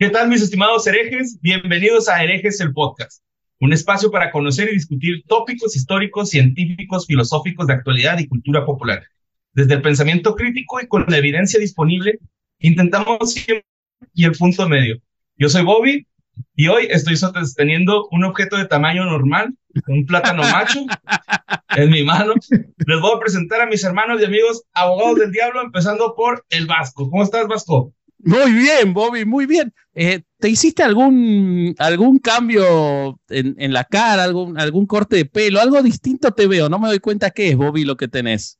¿Qué tal, mis estimados herejes? Bienvenidos a Herejes el Podcast, un espacio para conocer y discutir tópicos históricos, científicos, filosóficos de actualidad y cultura popular. Desde el pensamiento crítico y con la evidencia disponible, intentamos siempre y el punto medio. Yo soy Bobby y hoy estoy sosteniendo un objeto de tamaño normal, un plátano macho, en mi mano. Les voy a presentar a mis hermanos y amigos abogados del diablo, empezando por el Vasco. ¿Cómo estás, Vasco? Muy bien, Bobby, muy bien. Eh, ¿Te hiciste algún, algún cambio en, en, la cara, algún, algún corte de pelo? Algo distinto te veo, no me doy cuenta qué es, Bobby, lo que tenés.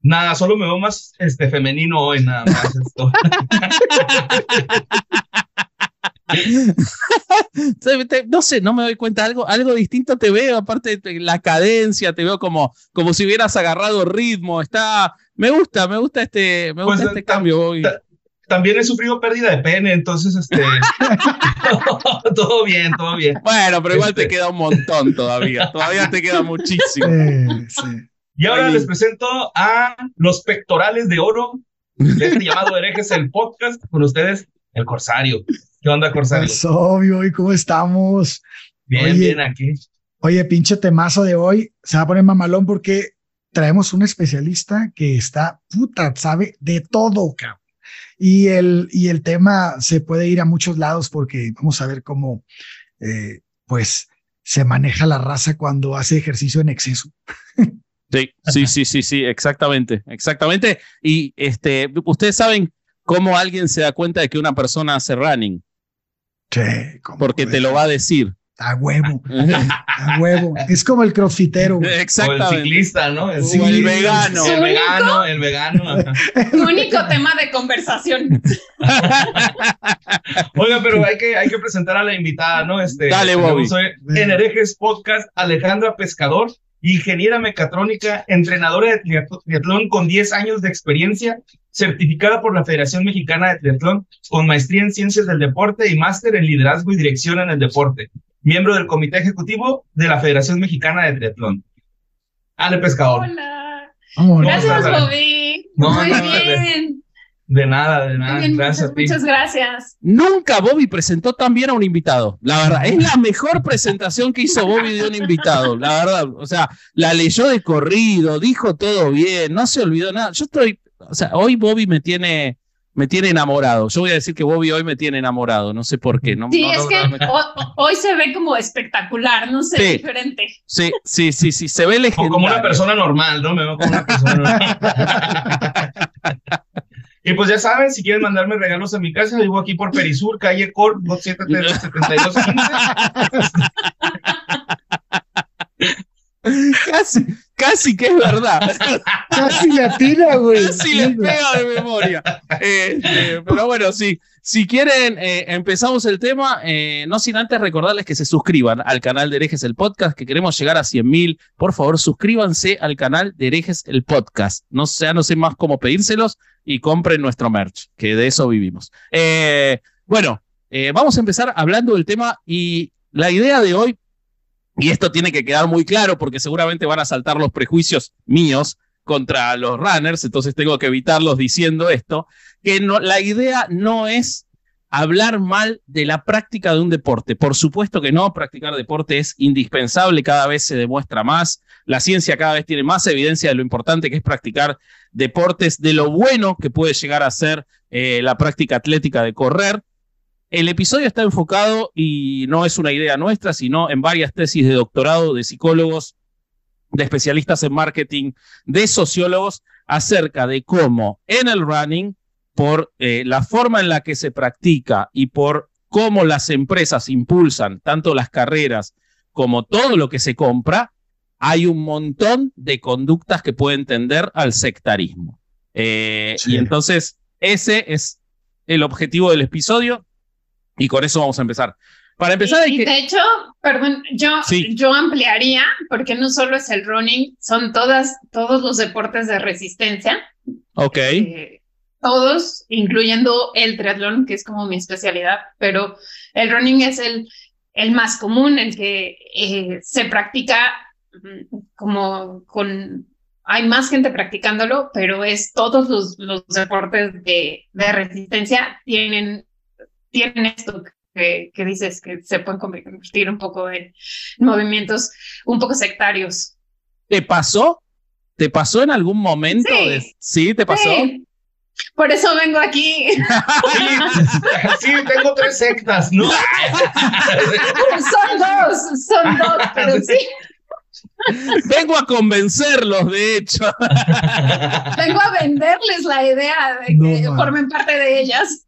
Nada, solo me veo más este, femenino hoy, nada más. Esto. no sé, no me doy cuenta, algo, algo distinto te veo, aparte de la cadencia, te veo como, como si hubieras agarrado ritmo, está, me gusta, me gusta este, me gusta pues, este cambio, Bobby también he sufrido pérdida de pene, entonces, este, todo bien, todo bien. Bueno, pero igual te este queda un montón todavía, todavía te queda muchísimo. Y ahora les presento a los pectorales de oro, este llamado herejes el podcast, con ustedes, el Corsario. ¿Qué onda, Corsario? Es obvio, ¿y cómo estamos? Bien, bien aquí. Oye, pinche temazo de hoy, se va a poner mamalón porque traemos un especialista que está, puta, sabe de todo, cabrón. Y el, y el tema se puede ir a muchos lados porque vamos a ver cómo, eh, pues, se maneja la raza cuando hace ejercicio en exceso. Sí, sí, sí, sí, sí, exactamente, exactamente. Y este, ustedes saben cómo alguien se da cuenta de que una persona hace running. Sí, porque te lo va a decir. A huevo, a huevo. Es como el crossfitero. Exactamente. O el ciclista, ¿no? El, el vegano. El vegano, el vegano. Tu único tema de conversación. Oiga, pero hay que, hay que presentar a la invitada, ¿no? Este, Dale, Bobby. Soy en Herejes Podcast, Alejandra Pescador, ingeniera mecatrónica, entrenadora de triatlón con 10 años de experiencia, certificada por la Federación Mexicana de Triatlón, con maestría en ciencias del deporte y máster en liderazgo y dirección en el deporte miembro del Comité Ejecutivo de la Federación Mexicana de Triatlón. Ale Pescador. Hola. Gracias, Bobby. Muy bien. De nada, de nada. gracias muchas, muchas, gracias. Nunca Bobby presentó tan bien a un invitado. La verdad, es la mejor presentación que hizo Bobby de un invitado. La verdad, o sea, la leyó de corrido, dijo todo bien, no se olvidó nada. Yo estoy, o sea, hoy Bobby me tiene, me tiene enamorado. Yo voy a decir que Bobby hoy me tiene enamorado, no sé por qué. No, sí, es que hoy se ve como espectacular, no sé, diferente. Sí, sí, sí, sí, se ve legendario. como una persona normal, ¿no? Me veo como una persona normal. y pues ya saben, si quieren mandarme regalos a mi casa, vivo aquí por Perisur, calle Cor, 7215. Casi, casi que es verdad. Casi latina, güey. Casi le pega de memoria. Eh, eh, pero bueno, sí. Si quieren, eh, empezamos el tema. no sin antes recordarles que se suscriban al canal de Herejes el Podcast, que queremos llegar a 100 mil. Por favor, suscríbanse al canal de Herejes el Podcast. No sé, no sé más cómo pedírselos y compren nuestro merch, que de eso vivimos. bueno, vamos a empezar hablando del tema y la idea de hoy y esto tiene que quedar muy claro porque seguramente van a saltar los prejuicios míos contra los runners, entonces tengo que evitarlos diciendo esto, que la idea no es hablar mal de la práctica de un deporte. Por supuesto que no, practicar deporte es indispensable, cada vez se demuestra más, la ciencia cada vez tiene más evidencia de lo importante que es practicar deportes, de lo bueno que puede llegar a ser eh, la práctica atlética de correr. El episodio está enfocado y no es una idea nuestra, sino en varias tesis de doctorado de psicólogos, de especialistas en marketing, de sociólogos, acerca de cómo en el running por eh, la forma en la que se practica y por cómo las empresas impulsan tanto las carreras como todo lo que se compra, hay un montón de conductas que pueden tender al sectarismo. Eh, y entonces ese es el objetivo del episodio y con eso vamos a empezar. Para empezar, y, de hecho, perdón, yo, yo ampliaría, porque no solo es el running, son todas, todos los deportes de resistencia. Ok. Eh, todos, incluyendo el triatlón, que es como mi especialidad, pero el running es el, el más común, el que eh, se practica mm, como con... Hay más gente practicándolo, pero es todos los, los deportes de, de resistencia tienen, tienen esto que, que, dices, que se pueden convertir un poco en movimientos un poco sectarios. ¿Te pasó? ¿Te pasó en algún momento? Sí, ¿Sí te pasó? Sí. Por eso vengo aquí. Sí, tengo tres sectas, ¿no? son dos, son dos, pero sí. Vengo a convencerlos, de hecho. Vengo a venderles la idea de que formen parte de ellas.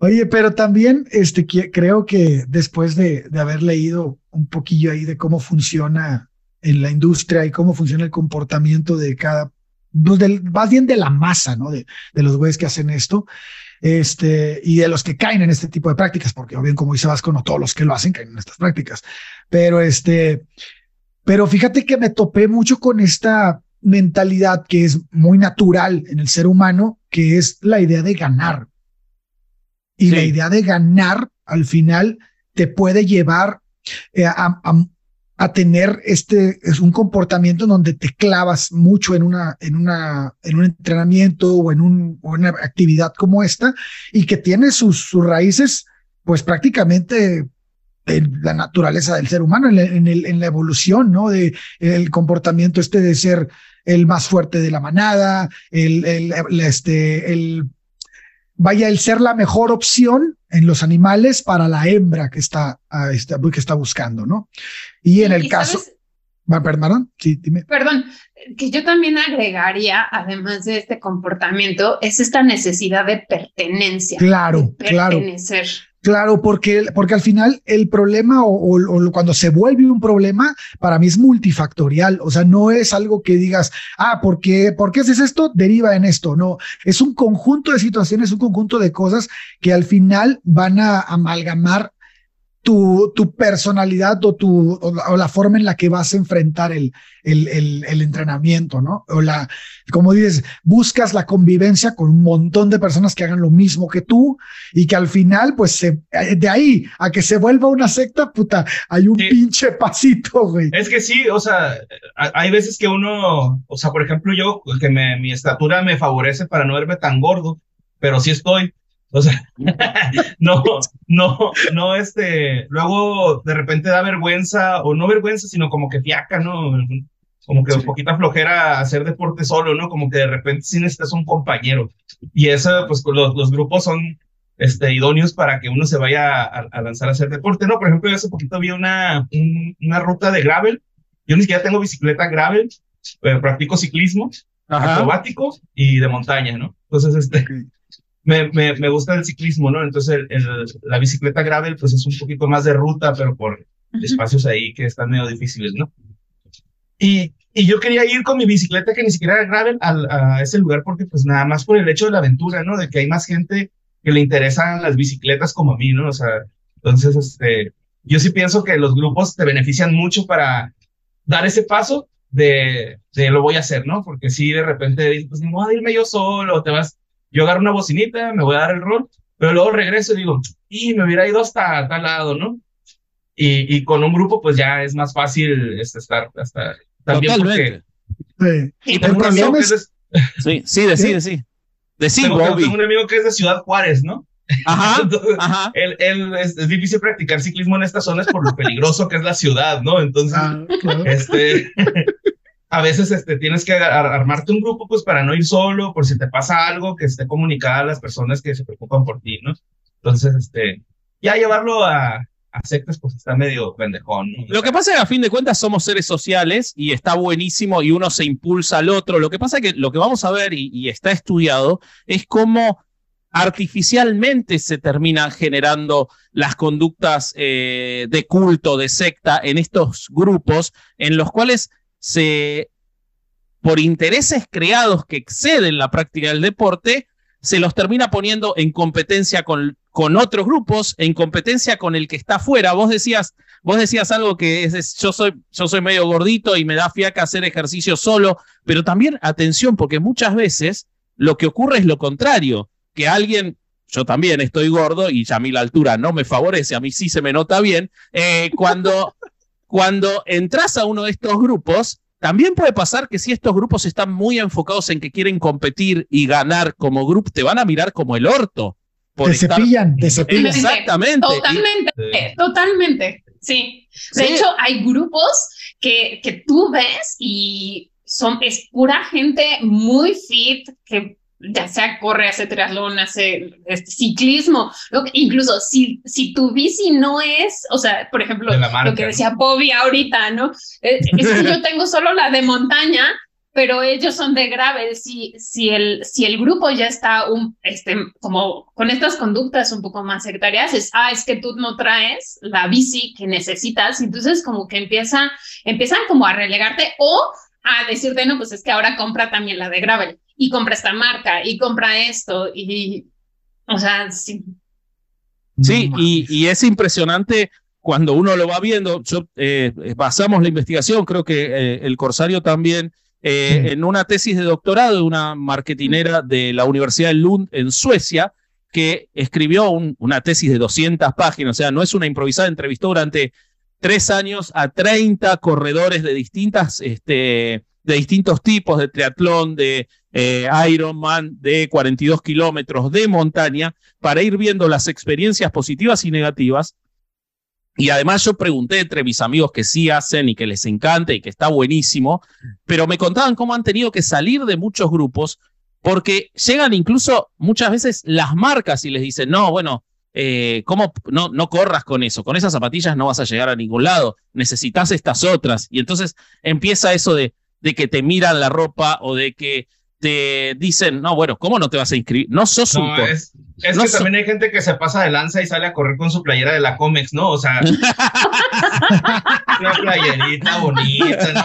Oye, pero también este, creo que después de, de haber leído un poquillo ahí de cómo funciona en la industria y cómo funciona el comportamiento de cada pues, más bien de la masa, ¿no? De, de los güeyes que hacen esto, este, y de los que caen en este tipo de prácticas, porque o bien como dice Vasco, no todos los que lo hacen caen en estas prácticas, pero este, pero fíjate que me topé mucho con esta mentalidad que es muy natural en el ser humano, que es la idea de ganar. Y la idea de ganar, al final, te puede llevar eh, a, a, a tener este es un comportamiento en donde te clavas mucho en una en una en un entrenamiento o en un, una actividad como esta y que tiene sus, sus raíces pues prácticamente en la naturaleza del ser humano en, en, el, en la evolución no de el comportamiento este de ser el más fuerte de la manada el, el, el este el vaya el ser la mejor opción en los animales para la hembra que está, este, que está buscando, ¿no? Y en el caso... Perdón, sí, dime. Perdón, que yo también agregaría, además de este comportamiento, es esta necesidad de pertenencia. Claro, de pertenecer. claro. Claro, porque, porque al final el problema o, cuando se vuelve un problema, para mí es multifactorial. O sea, no es algo que digas, ah, ¿por qué, ¿por qué haces esto? Deriva en esto. No, es un conjunto de situaciones, un conjunto de cosas que al final van a amalgamar tu, tu personalidad o, tu, o la, forma en la que vas a enfrentar el, el, el, el, entrenamiento, ¿no? O la, como dices, buscas la convivencia con un montón de personas que hagan lo mismo que tú y que al final, pues, se, de ahí a que se vuelva una secta, puta, hay un sí. pinche pasito, güey. Es que sí, o sea, hay veces que uno, o sea, por ejemplo, yo, que me, mi estatura me favorece para no verme tan gordo, pero sí estoy o sea, no, no, no, este, luego de repente da vergüenza, o no vergüenza, sino como que fiaca, ¿no? Como que sí. un poquita flojera hacer deporte solo, ¿no? Como que de repente sí necesitas un compañero. Y eso, pues los, los grupos son este, idóneos para que uno se vaya a, a, lanzar a hacer deporte, ¿no? Por ejemplo, yo hace poquito vi una, un, una ruta de gravel. Yo ni siquiera tengo bicicleta gravel, pero practico ciclismo Ajá. acrobático y de montaña, ¿no? Entonces, este, me, me, me, gusta el ciclismo, ¿no? Entonces el, el, la bicicleta gravel pues es un poquito más de ruta, pero por espacios ahí que están medio difíciles, ¿no? Y, y yo quería ir con mi bicicleta que ni siquiera era gravel a, a, ese lugar porque pues nada más por el hecho de la aventura, ¿no? De que hay más gente que le interesan las bicicletas como a mí, ¿no? O sea, entonces, este, yo sí pienso que los grupos te benefician mucho para dar ese paso de, de lo voy a hacer, ¿no? Porque si de repente dices, pues ni modo de irme yo solo, te vas yo agarro una bocinita, me voy a dar el rol, pero luego regreso y digo, y me hubiera ido hasta tal lado, ¿no? Y, y con un grupo, pues ya es más fácil este, estar hasta también Totalmente. porque Sí. Y El tengo un amigo que es- de- Sí, sí, decí, sí. Decí, tengo- Bobby. tengo un amigo que es de Ciudad Juárez, ¿no? Ajá, Entonces, ajá. él, él es, es difícil practicar ciclismo en estas zonas por lo peligroso que es la ciudad, ¿no? Entonces, Ah, claro. este, a veces este, tienes que ar- armarte un grupo pues para no ir solo, por si te pasa algo, que esté comunicada a las personas que se preocupan por ti, ¿no? Entonces, este, ya llevarlo a, a sectas pues está medio pendejón, ¿no? Lo que pasa es que a fin de cuentas somos seres sociales y está buenísimo y uno se impulsa al otro. Lo que pasa es que lo que vamos a ver y, y está estudiado es cómo artificialmente se terminan generando las conductas eh, de culto, de secta en estos grupos en los cuales se, por intereses creados que exceden la práctica del deporte, se los termina poniendo en competencia con, con otros grupos, en competencia con el que está afuera. Vos decías, vos decías algo que es, yo soy, yo soy medio gordito y me da fiaca hacer ejercicio solo, pero también atención, porque muchas veces lo que ocurre es lo contrario, que alguien, yo también estoy gordo y a mí la altura no me favorece, a mí sí se me nota bien, eh, cuando, cuando entras a uno de estos grupos, también puede pasar que si estos grupos están muy enfocados en que quieren competir y ganar como grupo, te van a mirar como el orto. Por Te estar- cepillan, te cepillan. Exactamente. Y- Totalmente, Sí. totalmente. Sí. De Sí. hecho, hay grupos que, que tú ves y son, es pura gente muy fit que ya sea corre, hace triatlón, hace este, ciclismo, lo que- incluso si, si tu bici no es, o sea, por ejemplo, marca, lo que decía Bobby ahorita, ¿no? Eh, Es, que yo tengo solo la de montaña, pero ellos son de gravel. Si, si, el, si el grupo ya está un, este, como con estas conductas un poco más sectarias, es, ah, es que tú no traes la bici que necesitas, entonces como que empieza, empiezan como a relegarte o a decirte, no, pues es que ahora compra también la de gravel y compra esta marca y compra esto y, o sea, sí. Sí, y, y es impresionante cuando uno lo va viendo. Yo, eh, basamos la investigación, creo que eh, el Corsario también, eh, Sí. en una tesis de doctorado de una marketinera de la Universidad de Lund en Suecia, que escribió un- una tesis de 200 páginas, o sea, no es una improvisada, entrevistó durante tres años a 30 corredores de distintas, este, de distintos tipos de triatlón, de eh, Ironman, de 42 kilómetros de montaña, para ir viendo las experiencias positivas y negativas. Y además yo pregunté entre mis amigos que sí hacen y que les encanta y que está buenísimo, pero me contaban cómo han tenido que salir de muchos grupos porque llegan incluso muchas veces las marcas y les dicen, no, bueno, eh, ¿cómo no, no corras con eso? Con esas zapatillas no vas a llegar a ningún lado, necesitas estas otras. Y entonces empieza eso de, de que te miran la ropa o de que te dicen, no, bueno, ¿cómo no te vas a inscribir? No sos un No, es, es No que so- también hay gente que se pasa de lanza y sale a correr con su playera de la Comex, ¿no? O sea, una playerita bonita, ¿no?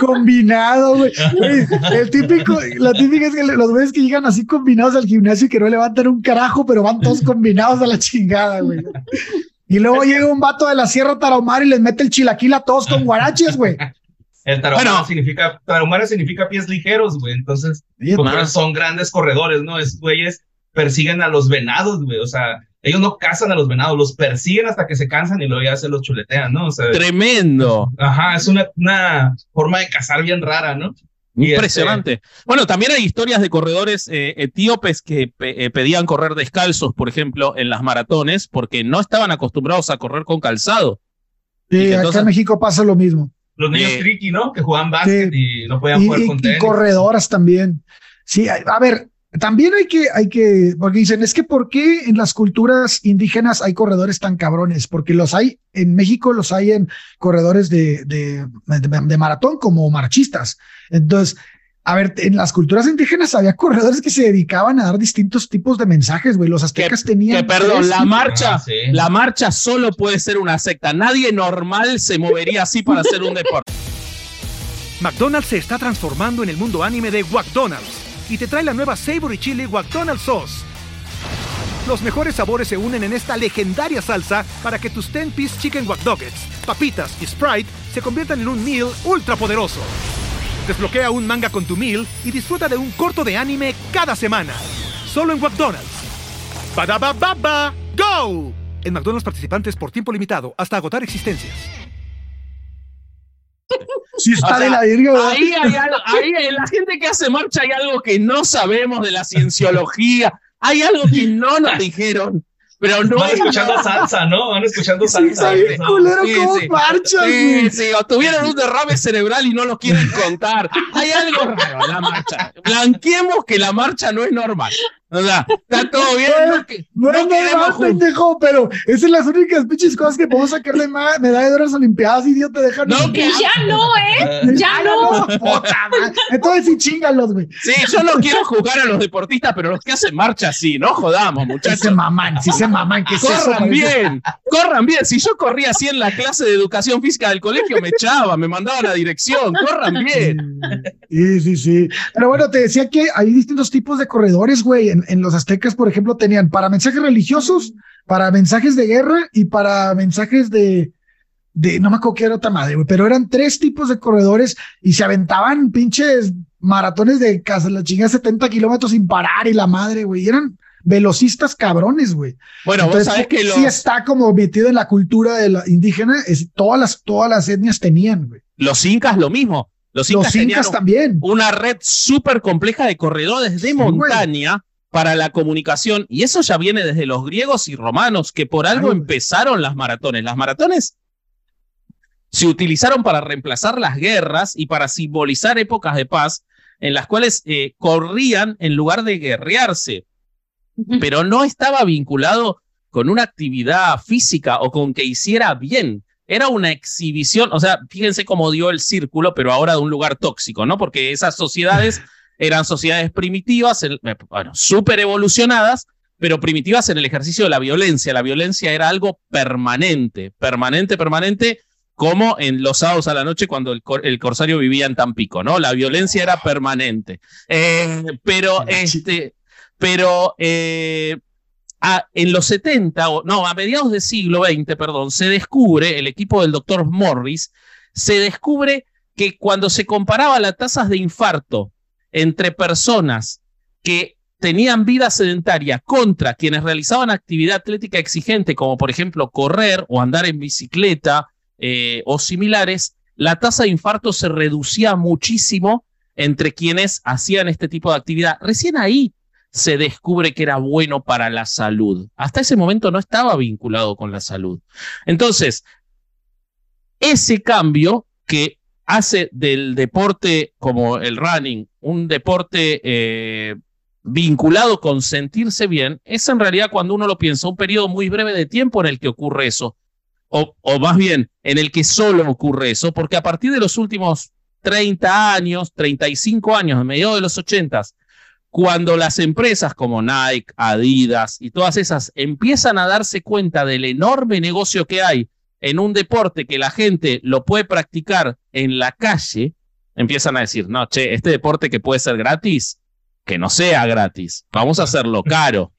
Combinado, güey. Güey, El típico, la típica es que los güeyes que llegan así combinados al gimnasio y que no levantan un carajo, pero van todos combinados a la chingada, güey. Y luego llega un vato de la Sierra Tarahumara y les mete el chilaquil a todos con guaraches, güey. El tarahumara Bueno. significa, tarahumara significa pies ligeros, güey. Entonces, pues, son grandes corredores, ¿no? Es güeyes persiguen a los venados, güey. O sea, ellos no cazan a los venados, los persiguen hasta que se cansan y luego ya se los chuletean, ¿no? O sea, Tremendo. ajá, es una, una forma de cazar bien rara, ¿no? Y Impresionante. Bueno, también hay historias de corredores eh, etíopes que pe- eh, pedían correr descalzos, por ejemplo, en las maratones, porque no estaban acostumbrados a correr con calzado. Y Sí, que acá entonces- en México pasa lo mismo. Los niños Eh, tricky, ¿no? Que jugaban básquet y no podían Y, jugar y- con y tenis. corredoras también. Sí, a, a ver, también hay que, hay que, porque dicen, es que ¿por qué en las culturas indígenas hay corredores tan cabrones? Porque los hay, en México los hay en corredores de, de, de- de maratón como marchistas. Entonces, a ver, en las culturas indígenas había corredores que se dedicaban a dar distintos tipos de mensajes, güey. Los aztecas tenían. Que perdón, tres la marcha, Ah, sí. la marcha solo puede ser una secta. Nadie normal se movería así para hacer un deporte. McDonald's se está transformando en el mundo anime de McDonald's y te trae la nueva Savory Chili McDonald's Sauce. Los mejores sabores se unen en esta legendaria salsa para que tus 10-piece chicken wack Nuggets, papitas y Sprite se conviertan en un meal ultra poderoso. Desbloquea un manga con tu meal y disfruta de un corto de anime cada semana. Solo en McDonald's. Badaba baba, go. En McDonald's participantes por tiempo limitado hasta agotar existencias. Sí está O de la virga. Ahí hay algo, ahí en la gente que hace marcha hay algo que no sabemos de la cienciología, hay algo que no nos dijeron, pero no Van es escuchando salsa, ¿no? Van escuchando Sí, salsa. Sí, cómo sí. marchas, Sí, sí, o tuvieron un derrame cerebral y no lo quieren contar. Hay algo raro en la marcha. Blanqueemos que la marcha no es normal. O sea, está todo bien. No, que- No, no queremos juzgar. pendejo, pero esas son las únicas pinches cosas que podemos sacarle ma- medalla de oro a las Olimpiadas, idiota, déjanos. No, que-. Ya no, ¿eh? Ya no. Puta madre. Entonces sí, chingalos, güey. Sí, yo no quiero juzgar a los deportistas, pero los que hacen marcha sí, no jodamos, Sí se muchachos. maman, sí se maman. ¿Qué es eso? Corran bien, corran bien. Si yo corría así en la clase de educación física del colegio, me echaban, me mandaban a dirección. Corran bien. Sí, sí, sí. Pero bueno, te decía que hay distintos tipos de corredores, güey. En, en los aztecas, por ejemplo, tenían para mensajes religiosos, para mensajes de guerra y para mensajes de, de no me acuerdo qué era otra madre, güey, pero eran tres tipos de corredores y se aventaban pinches maratones de casa, la chingada 70 kilómetros sin parar y la madre, güey. Eran velocistas cabrones, güey. Bueno, Entonces, vos sabés que los, sí está como metido en la cultura de la indígena, es, todas las, todas las etnias tenían, güey. los incas lo mismo. Los incas, Los también. una red súper compleja de corredores de Sí, güey. Para la comunicación. Y eso ya viene desde los griegos y romanos, que por algo empezaron las maratones. Las maratones se utilizaron para reemplazar las guerras y para simbolizar épocas de paz en las cuales eh, corrían en lugar de guerrearse, pero no estaba vinculado con una actividad física o con que hiciera bien. Era una exhibición, o sea, fíjense cómo dio el círculo, pero ahora de un lugar tóxico, ¿no? Porque esas sociedades eran sociedades primitivas, eh, bueno, súper evolucionadas, pero primitivas en el ejercicio de la violencia. La violencia era algo permanente, permanente, permanente, como en los sábados a la noche cuando el, cor- el corsario vivía en Tampico, ¿no? La violencia era permanente. Eh, pero, este, pero eh, a- en los 70, o no, a mediados del siglo XX, perdón, se descubre, el equipo del doctor Morris, se descubre que cuando se comparaba las tasas de infarto entre personas que tenían vida sedentaria contra quienes realizaban actividad atlética exigente, como por ejemplo correr o andar en bicicleta eh, o similares, la tasa de infarto se reducía muchísimo entre quienes hacían este tipo de actividad. Recién ahí se descubre que era bueno para la salud. Hasta ese momento no estaba vinculado con la salud. Entonces, ese cambio que hace del deporte como el running un deporte eh, vinculado con sentirse bien, es en realidad cuando uno lo piensa, un periodo muy breve de tiempo en el que ocurre eso. O, o más bien, en el que solo ocurre eso, porque a partir de los últimos 30 años, 35 años, a mediados de los 80, cuando las empresas como Nike, Adidas y todas esas empiezan a darse cuenta del enorme negocio que hay en un deporte que la gente lo puede practicar en la calle, empiezan a decir, no, che, este deporte que puede ser gratis, que no sea gratis, vamos a hacerlo caro.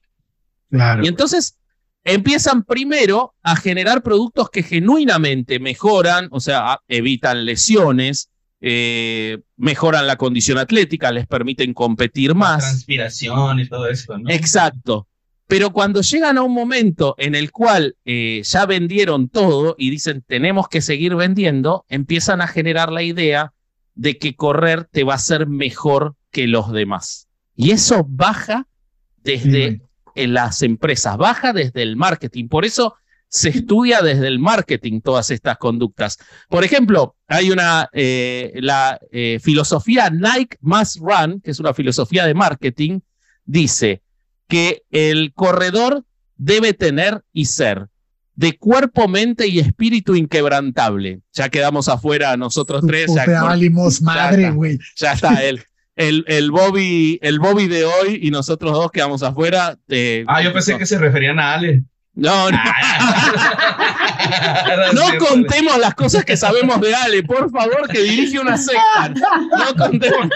Claro. Y entonces empiezan primero a generar productos que genuinamente mejoran, o sea, evitan lesiones, eh, mejoran la condición atlética, les permiten competir La más. transpiración y todo eso, ¿no? Exacto. Pero cuando llegan a un momento en el cual eh, ya vendieron todo y dicen tenemos que seguir vendiendo, empiezan a generar la idea de que correr te va a ser mejor que los demás. Y eso baja desde Sí, las empresas, baja desde el marketing. Por eso se estudia desde el marketing todas estas conductas. Por ejemplo, hay una, eh, la eh, filosofía Nike Must Run, que es una filosofía de marketing, dice que el corredor debe tener y ser de cuerpo, mente y espíritu inquebrantable. Ya quedamos afuera nosotros tres. Ya, valimos ya madre, está. güey. ya está el, el, el Bobby, el Bobby de hoy y nosotros dos quedamos afuera. eh, Ah, yo pensé que se referían a Ale. No, no. No contemos las cosas que sabemos de Ale, por favor, que dirige una secta. No contemos.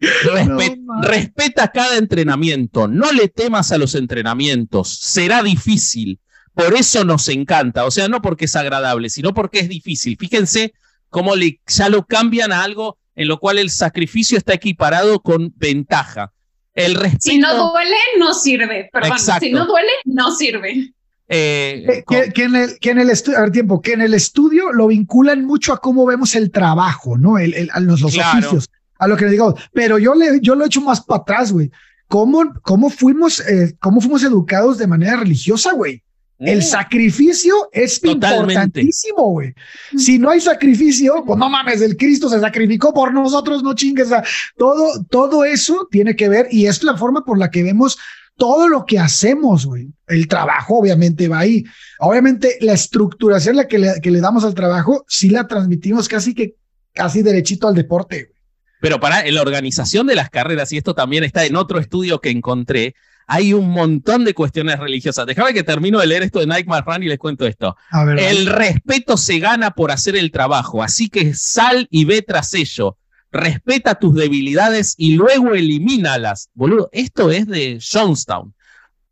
No, respeta cada entrenamiento, no le temas a los entrenamientos, será difícil, por eso nos encanta, o sea, no porque es agradable, sino porque es difícil. Fíjense cómo le, ya lo cambian a algo en lo cual el sacrificio está equiparado con ventaja. El respeto, Si no duele, no sirve. Perdón, Exacto. si no duele, no sirve. Eh, Que, con- que- que en el, que en el estudio, a ver, tiempo, que en el estudio lo vinculan mucho a cómo vemos el trabajo, ¿no? El, el- a los, los Claro. oficios, a lo que le digo. Pero yo le, yo lo he hecho más para atrás, güey. ¿Cómo, cómo fuimos, eh, cómo fuimos educados de manera religiosa, güey? El Uh, sacrificio es Totalmente. importantísimo, güey. Si no hay sacrificio, pues no mames, el Cristo se sacrificó por nosotros, no chingues. o sea, todo, todo eso tiene que ver y es la forma por la que vemos todo lo que hacemos, güey. El trabajo obviamente va ahí. Obviamente la estructuración la que le, que le damos al trabajo, sí la transmitimos casi que casi derechito al deporte. güey. Pero para en la organización de las carreras, y esto también está en otro estudio que encontré, hay un montón de cuestiones religiosas. Déjame que termino de leer esto de Nike Marran y les cuento esto. Ver, El respeto se gana por hacer el trabajo, así que sal y ve tras ello. Respeta tus debilidades y luego elimínalas. Boludo, esto es de Jonestown.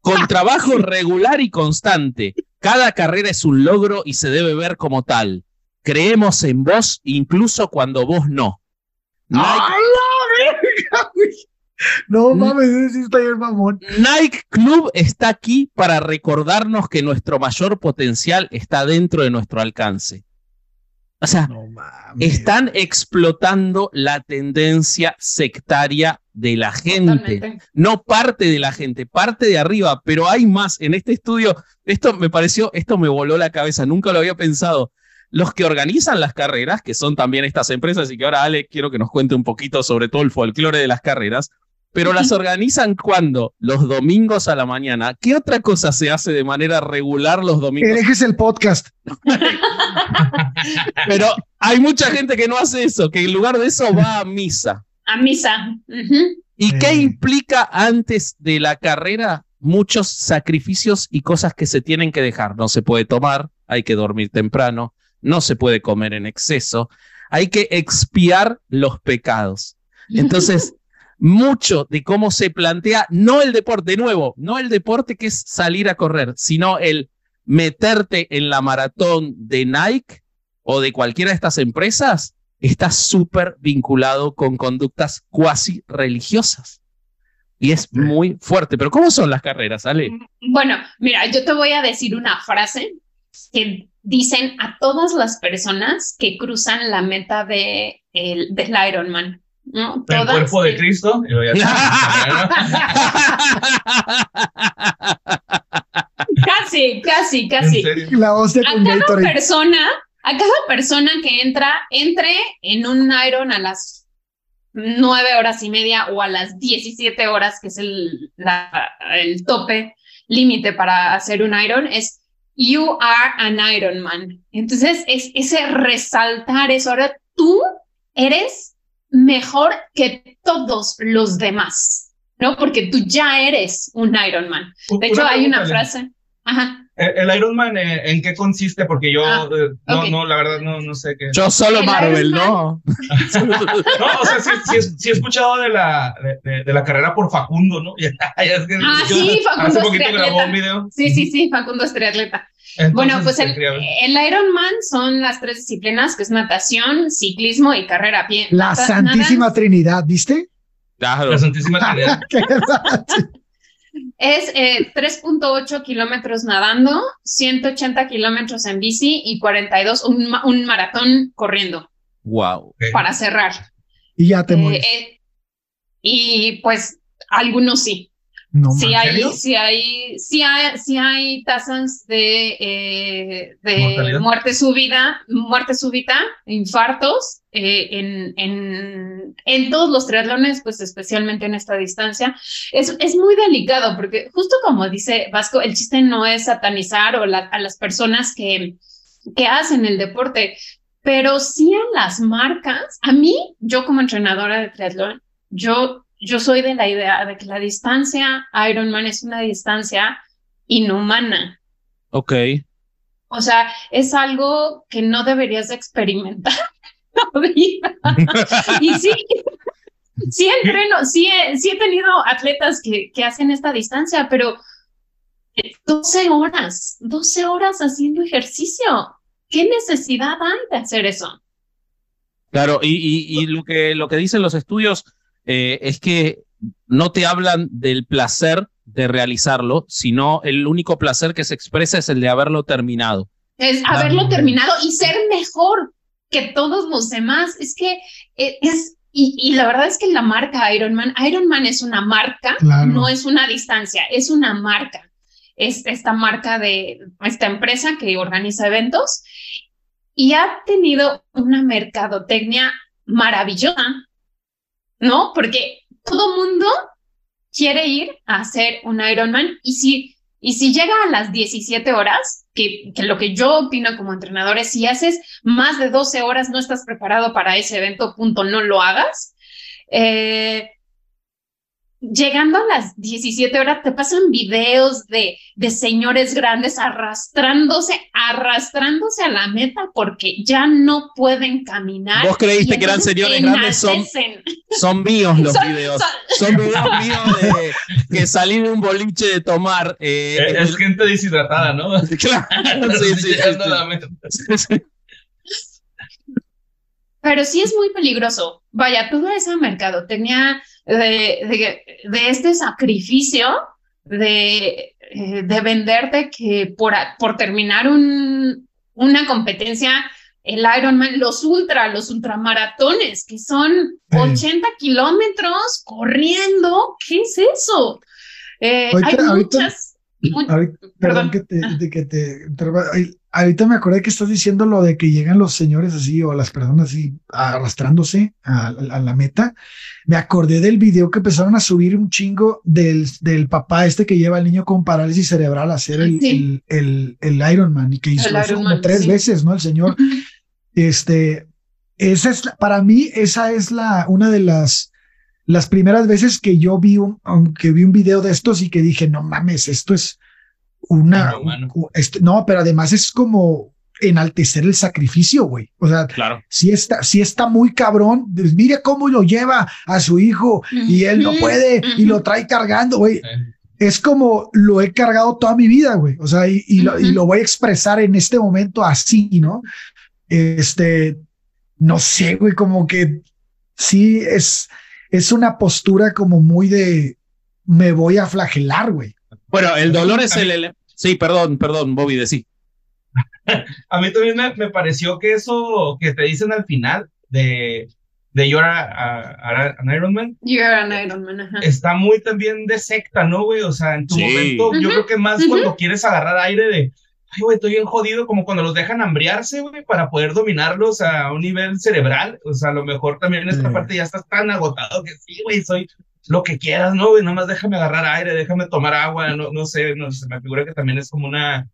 Con trabajo regular y constante. Cada carrera es un logro y se debe ver como tal. Creemos en vos incluso cuando vos no. Nike, ¡A la verga, güey! No mames, ese está bien mamón. Nike Club está aquí para recordarnos que nuestro mayor potencial está dentro de nuestro alcance. O sea, No mames. están explotando la tendencia sectaria de la gente. Totalmente. No parte de la gente, parte de arriba, pero hay más. En este estudio, esto me pareció, esto me voló la cabeza, nunca lo había pensado. Los que organizan las carreras, que son también estas empresas, y que ahora Ale quiero que nos cuente un poquito sobre todo el folclore de las carreras, pero las organizan cuando? Los domingos a la mañana. ¿Qué otra cosa se hace de manera regular los domingos? Herejes el podcast. Pero hay mucha gente que no hace eso, que en lugar de eso va a misa. A misa. ¿Y qué Eh. implica antes de la carrera? Muchos sacrificios y cosas que se tienen que dejar. No se puede tomar, hay que dormir temprano, no se puede comer en exceso, hay que expiar los pecados. Entonces, mucho de cómo se plantea, no el deporte, de nuevo, no el deporte que es salir a correr, sino el meterte en la maratón de Nike o de cualquiera de estas empresas, está súper vinculado con conductas cuasi religiosas. Y es muy fuerte. Pero ¿cómo son las carreras, Ale? Bueno, mira, yo te voy a decir una frase que dicen a todas las personas que cruzan la meta de el, del Ironman. ¿no? El cuerpo de Cristo. y Casi, casi, ¿En casi. La hostia a cada persona, a cada persona que entra, entre en un Iron a las nueve horas y media o a las 17 horas, que es el, la- el tope límite para hacer un Iron, es You are an Iron Man. Entonces, es ese resaltar eso. Ahora tú eres mejor que todos los demás, ¿no? Porque tú ya eres un Iron Man. De hecho, hay una frase. Ajá. El, el Iron Man, eh, ¿en qué consiste? Porque yo, Ah, eh, no, no, la verdad, no, no sé qué. Yo solo El Marvel, Iron Man. ¿no? No, o sea, sí, sí, he escuchado de la, de, la carrera por Facundo, ¿no? Es que- Ah, yo- sí, Facundo Hace es poquito grabó triatleta. un video. Sí, sí, sí, Facundo es triatleta. Entonces, Bueno, pues el, el Ironman son las tres disciplinas, que es natación, ciclismo y carrera a pie. La Santísima Trinidad, ¿viste? Claro. La Santísima Trinidad. Es eh, 3.8 kilómetros nadando, 180 kilómetros en bici y 42, un, ma- un maratón corriendo Wow. Para cerrar. y ya te Eh, eh, y pues algunos sí. No sí, hay, sí, hay, sí, hay, sí hay tasas de, eh, de muerte súbita, muerte súbita, infartos eh, en, en, en todos los triatlones, pues especialmente en esta distancia. Es, es muy delicado porque justo como dice Vasco, el chiste no es satanizar o la- a las personas que, que hacen el deporte, pero sí a las marcas. A mí, yo como entrenadora de triatlón, yo, yo soy de la idea de que la distancia Ironman es una distancia inhumana. Ok. O sea, es algo que no deberías de experimentar en la vida. Y sí, sí entreno, sí he, sí he tenido atletas que, que hacen esta distancia, pero 12 horas, 12 horas haciendo ejercicio. ¿Qué necesidad hay de hacer eso? Claro, y, y- y lo, que, lo que dicen los estudios eh, es que no te hablan del placer de realizarlo, sino el único placer que se expresa es el de haberlo terminado. Es haberlo terminado y ser mejor que todos los demás. Es que eh, es, y, la verdad es que la marca Ironman, Ironman es una marca, no es una distancia, es una marca. Es esta marca de esta empresa que organiza eventos y ha tenido una mercadotecnia maravillosa, ¿no? Porque todo mundo quiere ir a hacer un Ironman y si, y si llega a las 17 horas, que, que, lo que yo opino como entrenador es si haces más de 12 horas, no estás preparado para ese evento, punto, no lo hagas. Eh, llegando a las 17 horas te pasan videos de, de señores grandes arrastrándose, arrastrándose a la meta porque ya no pueden caminar. Vos creíste que eran señores grandes, son, son míos los videos. Son, videos míos de que salí de un boliche de tomar. Eh, es, gente deshidratada, ¿no? Claro, sí, sí, Pero sí es muy peligroso. Vaya, toda esa mercadotecnia de, de, este sacrificio de, eh, de venderte que por, por terminar un, una competencia, el Ironman, los ultra, los ultramaratones, que son 80 kilómetros corriendo, ¿qué es eso? Eh, hay muchas... perdón, que te, que te ahorita me acordé que estás diciendo lo de que llegan los señores así o las personas así arrastrándose a, la meta. Me acordé del video que empezaron a subir un chingo del, del papá este que lleva al niño con parálisis cerebral a hacer el, el, el, Ironman y que hizo eso como tres veces, ¿no? El señor. Este, esa es, para mí, esa es la, una de las, las primeras veces que yo vi un, que vi un video de estos y que dije, no mames, esto es, una... Este, no, pero además es como enaltecer el sacrificio, güey. O sea, claro. si está, si está muy cabrón, pues mire cómo lo lleva a su hijo y él no puede y lo trae cargando, güey. Es como lo he cargado toda mi vida, güey. O sea, y, y, lo, y, lo, voy a expresar en este momento así, ¿no? Este, no sé, güey, como que sí es, es una postura como muy de me voy a flagelar, güey. Bueno, el dolor es el... Sí, perdón, perdón, Bobby, de sí. a mí también me, pareció que eso que te dicen al final de, de You're a, an Iron Man. You're an Iron Man, ajá. Está muy también de secta, ¿no, güey? O sea, en tu momento, yo creo que más cuando quieres agarrar aire de, ay, güey, estoy bien jodido, como cuando los dejan hambriarse, güey, para poder dominarlos a un nivel cerebral. O sea, a lo mejor también en esta parte ya estás tan agotado que sí, güey, soy lo que quieras, ¿no? Güey, nomás déjame agarrar aire, déjame tomar agua, no, no sé, no sé, me figura que también es como una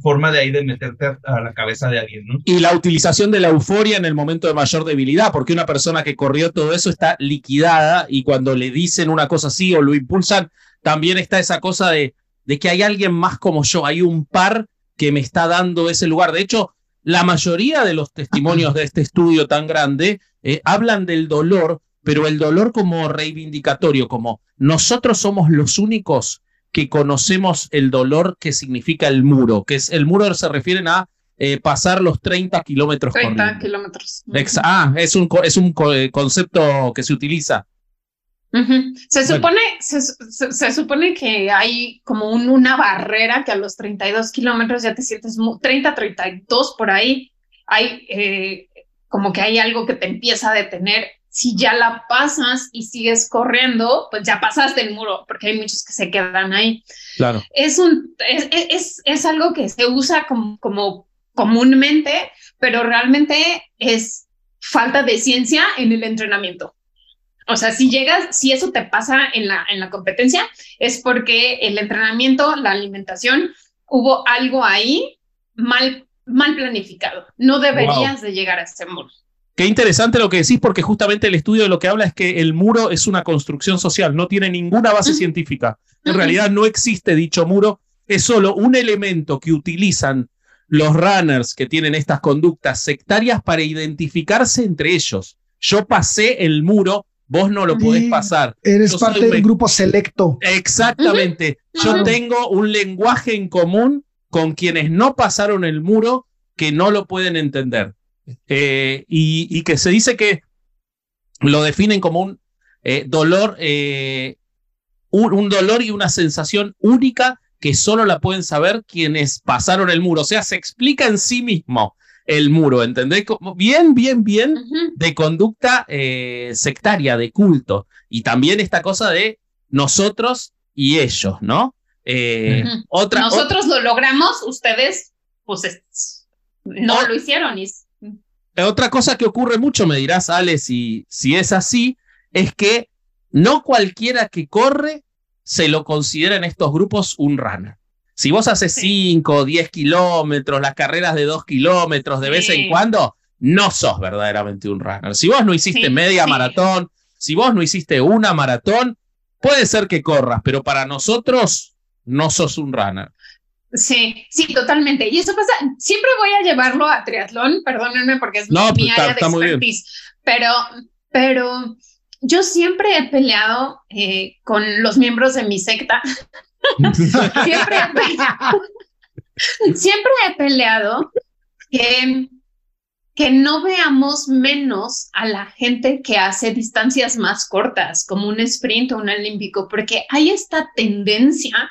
forma de ahí de meterte a, la cabeza de alguien, ¿no? Y la utilización de la euforia en el momento de mayor debilidad, porque una persona que corrió todo eso está liquidada y cuando le dicen una cosa así o lo impulsan, también está esa cosa de, de que hay alguien más como yo, hay un par que me está dando ese lugar. De hecho, la mayoría de los testimonios de este estudio tan grande eh, hablan del dolor pero el dolor como reivindicatorio, como nosotros somos los únicos que conocemos el dolor que significa el muro, que es el muro se refieren a eh, pasar los 30 kilómetros 30 kilómetros. Ah, es un, es un eh, concepto que se utiliza. se, supone, se, supone que hay como una barrera que a los 32 kilómetros ya te sientes 30, 32 por ahí, hay eh, como que hay algo que te empieza a detener si ya la pasas y sigues corriendo, pues ya pasaste el muro, porque hay muchos que se quedan ahí. Claro. Es, un, es, es, es algo que se usa como, como comúnmente, pero realmente es falta de ciencia en el entrenamiento. O sea, si llegas, si eso te pasa en la, en la competencia, es porque el entrenamiento, la alimentación, hubo algo ahí mal, mal planificado. No deberías de llegar a ese muro. Qué interesante lo que decís, porque justamente el estudio de lo que habla es que el muro es una construcción social, no tiene ninguna base científica. En realidad no existe dicho muro, es solo un elemento que utilizan los runners que tienen estas conductas sectarias para identificarse entre ellos. Yo pasé el muro, vos no lo podés pasar. Eres parte de un grupo selecto. Exactamente. Yo tengo un lenguaje en común con quienes no pasaron el muro que no lo pueden entender. Eh, y, que se dice que lo definen como un eh, dolor eh, un, un dolor y una sensación única que solo la pueden saber quienes pasaron el muro. O sea, se explica en sí mismo el muro, ¿entendés? Como bien, bien, bien de conducta sectaria, de culto. Y también esta cosa de nosotros y ellos, ¿no? Eh, otra, Nosotros lo logramos, ustedes, pues, es- no lo hicieron. Y, Otra cosa que ocurre mucho, me dirás, Ale, si, si es así, es que no cualquiera que corre se lo considera en estos grupos un runner. Si vos haces Sí. 5 o 10 kilómetros, las carreras de 2 kilómetros de vez en cuando, no sos verdaderamente un runner. Si vos no hiciste Sí, media sí. maratón, si vos no hiciste una maratón, puede ser que corras, pero para nosotros no sos un runner. Sí, sí, totalmente. Y eso pasa, siempre voy a llevarlo a triatlón, perdónenme porque es No, mi pues, está- área de expertise, pero, pero yo siempre he peleado eh, con los miembros de mi secta. siempre, he peleado, siempre he peleado que, que no veamos menos a la gente que hace distancias más cortas, como un sprint o un olímpico, porque hay esta tendencia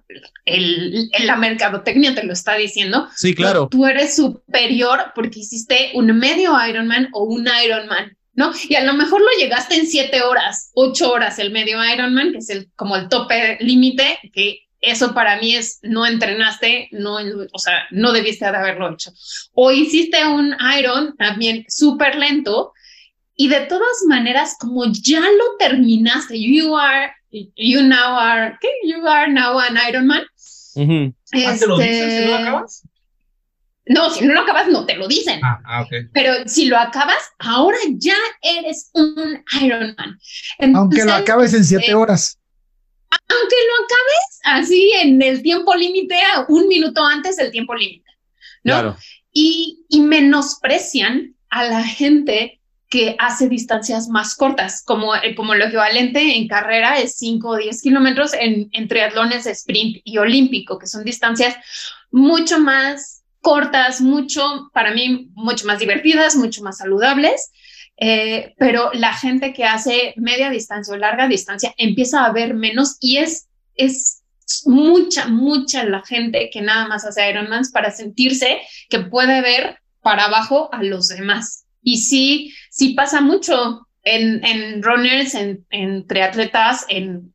El, el- la mercadotecnia te lo está diciendo. Sí, claro. Tú eres superior porque hiciste un medio Ironman o un Ironman, ¿no? Y a lo mejor lo llegaste en siete horas, ocho horas el medio Ironman, que es el, como el tope límite, que eso para mí es, no entrenaste, no, o sea, no debiste de haberlo hecho. O hiciste un Iron también súper lento y de todas maneras, como ya lo terminaste, you are, you now are, ¿qué? You are now an Ironman. Ujú. Ah, ¿Te lo dicen si no lo Este, acabas? No, si no lo acabas, no te lo dicen. Ah, ah, ok. Pero si lo acabas, ahora ya eres un Ironman. Aunque lo acabes en siete eh, horas. Aunque lo acabes así en el tiempo límite, a un minuto antes del tiempo límite, ¿no? Claro. Y, y menosprecian a la gente que hace distancias más cortas, como, eh, como lo equivalente en carrera es 5 o 10 kilómetros, en, en triatlones sprint y olímpico, que son distancias mucho más cortas, mucho, para mí, mucho más divertidas, mucho más saludables. Eh, pero la gente que hace media distancia o larga distancia empieza a ver menos y es, es mucha, mucha la gente que nada más hace Ironmans para sentirse que puede ver para abajo a los demás. Y sí, sí pasa mucho en, en runners, en, en triatletas, en,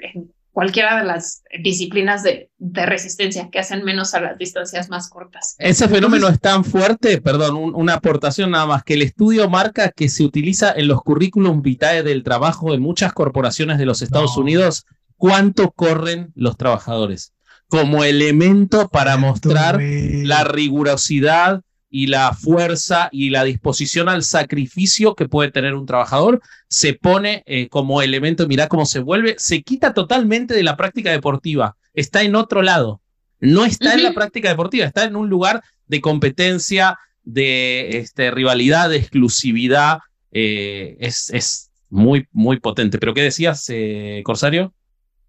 en cualquiera de las disciplinas de, de resistencia que hacen menos a las distancias más cortas. Ese fenómeno es tan fuerte, perdón, un- una aportación nada más, que el estudio marca que se utiliza en los currículum vitae del trabajo de muchas corporaciones de los Estados No. Unidos, cuánto corren los trabajadores, como elemento para mostrar la rigurosidad y la fuerza y la disposición al sacrificio que puede tener un trabajador, se pone eh, como elemento, mirá cómo se vuelve, se quita totalmente de la práctica deportiva, está en otro lado, no está en la práctica deportiva, está en un lugar de competencia, de este, rivalidad, de exclusividad, eh, es, es muy, muy potente. ¿Pero qué decías, eh, Corsario?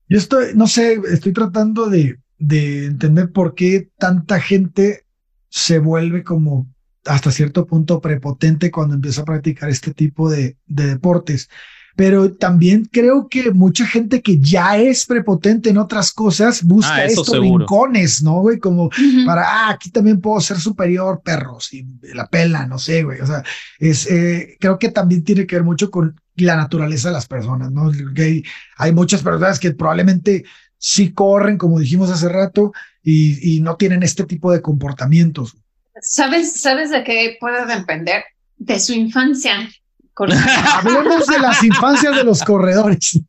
Yo estoy, no sé, estoy tratando de, de entender por qué tanta gente se vuelve como hasta cierto punto prepotente cuando empieza a practicar este tipo de, de deportes. Pero también creo que mucha gente que ya es prepotente en otras cosas busca Ah, estos seguro. rincones, ¿no, güey? Como para, ah, aquí también puedo ser superior, perros, y la pela, no sé, güey. O sea, es, eh, creo que también tiene que ver mucho con la naturaleza de las personas, ¿no? Hay, hay muchas personas que probablemente sí corren, como dijimos hace rato, y, y no tienen este tipo de comportamientos. ¿Sabes, ¿Sabes de qué puede depender? De su infancia. Hablemos de las infancias de los corredores.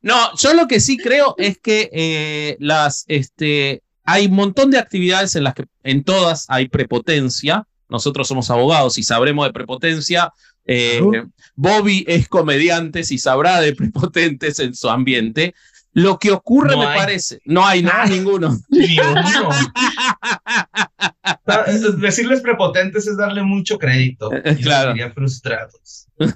No, yo lo que sí creo es que eh, las, este, hay un montón de actividades en las que en todas hay prepotencia. Nosotros somos abogados y sabremos de prepotencia. Eh. Bobby es comediante y sabrá de prepotentes en su ambiente. Lo que ocurre No me hay. parece. No hay, no, ninguno. Ni uno. Ah, es- Decirles prepotentes es darle mucho crédito. Eh, Y los claro. diría frustrados. Pero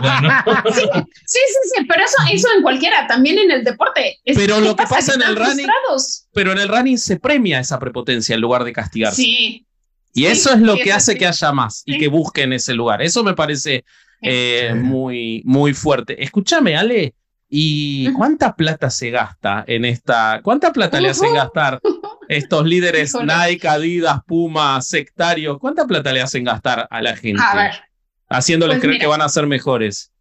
bueno. Sí, sí, sí, pero eso, eso en cualquiera, también en el deporte. Es- Pero ¿qué lo que pasa en el running- frustrados. Pero en el running se premia esa prepotencia en lugar de castigarse. Sí. y sí, eso es lo que hace sí. que haya más y Sí. que busquen ese lugar. Eso me parece eh, Sí. muy, muy fuerte. Escúchame, Ale. ¿Y cuánta plata se gasta en esta? ¿Cuánta plata le hacen gastar estos líderes. Nike, Adidas, Puma, sectarios? ¿Cuánta plata le hacen gastar a la gente? A ver, Haciéndoles Pues creer mira. que van a ser mejores.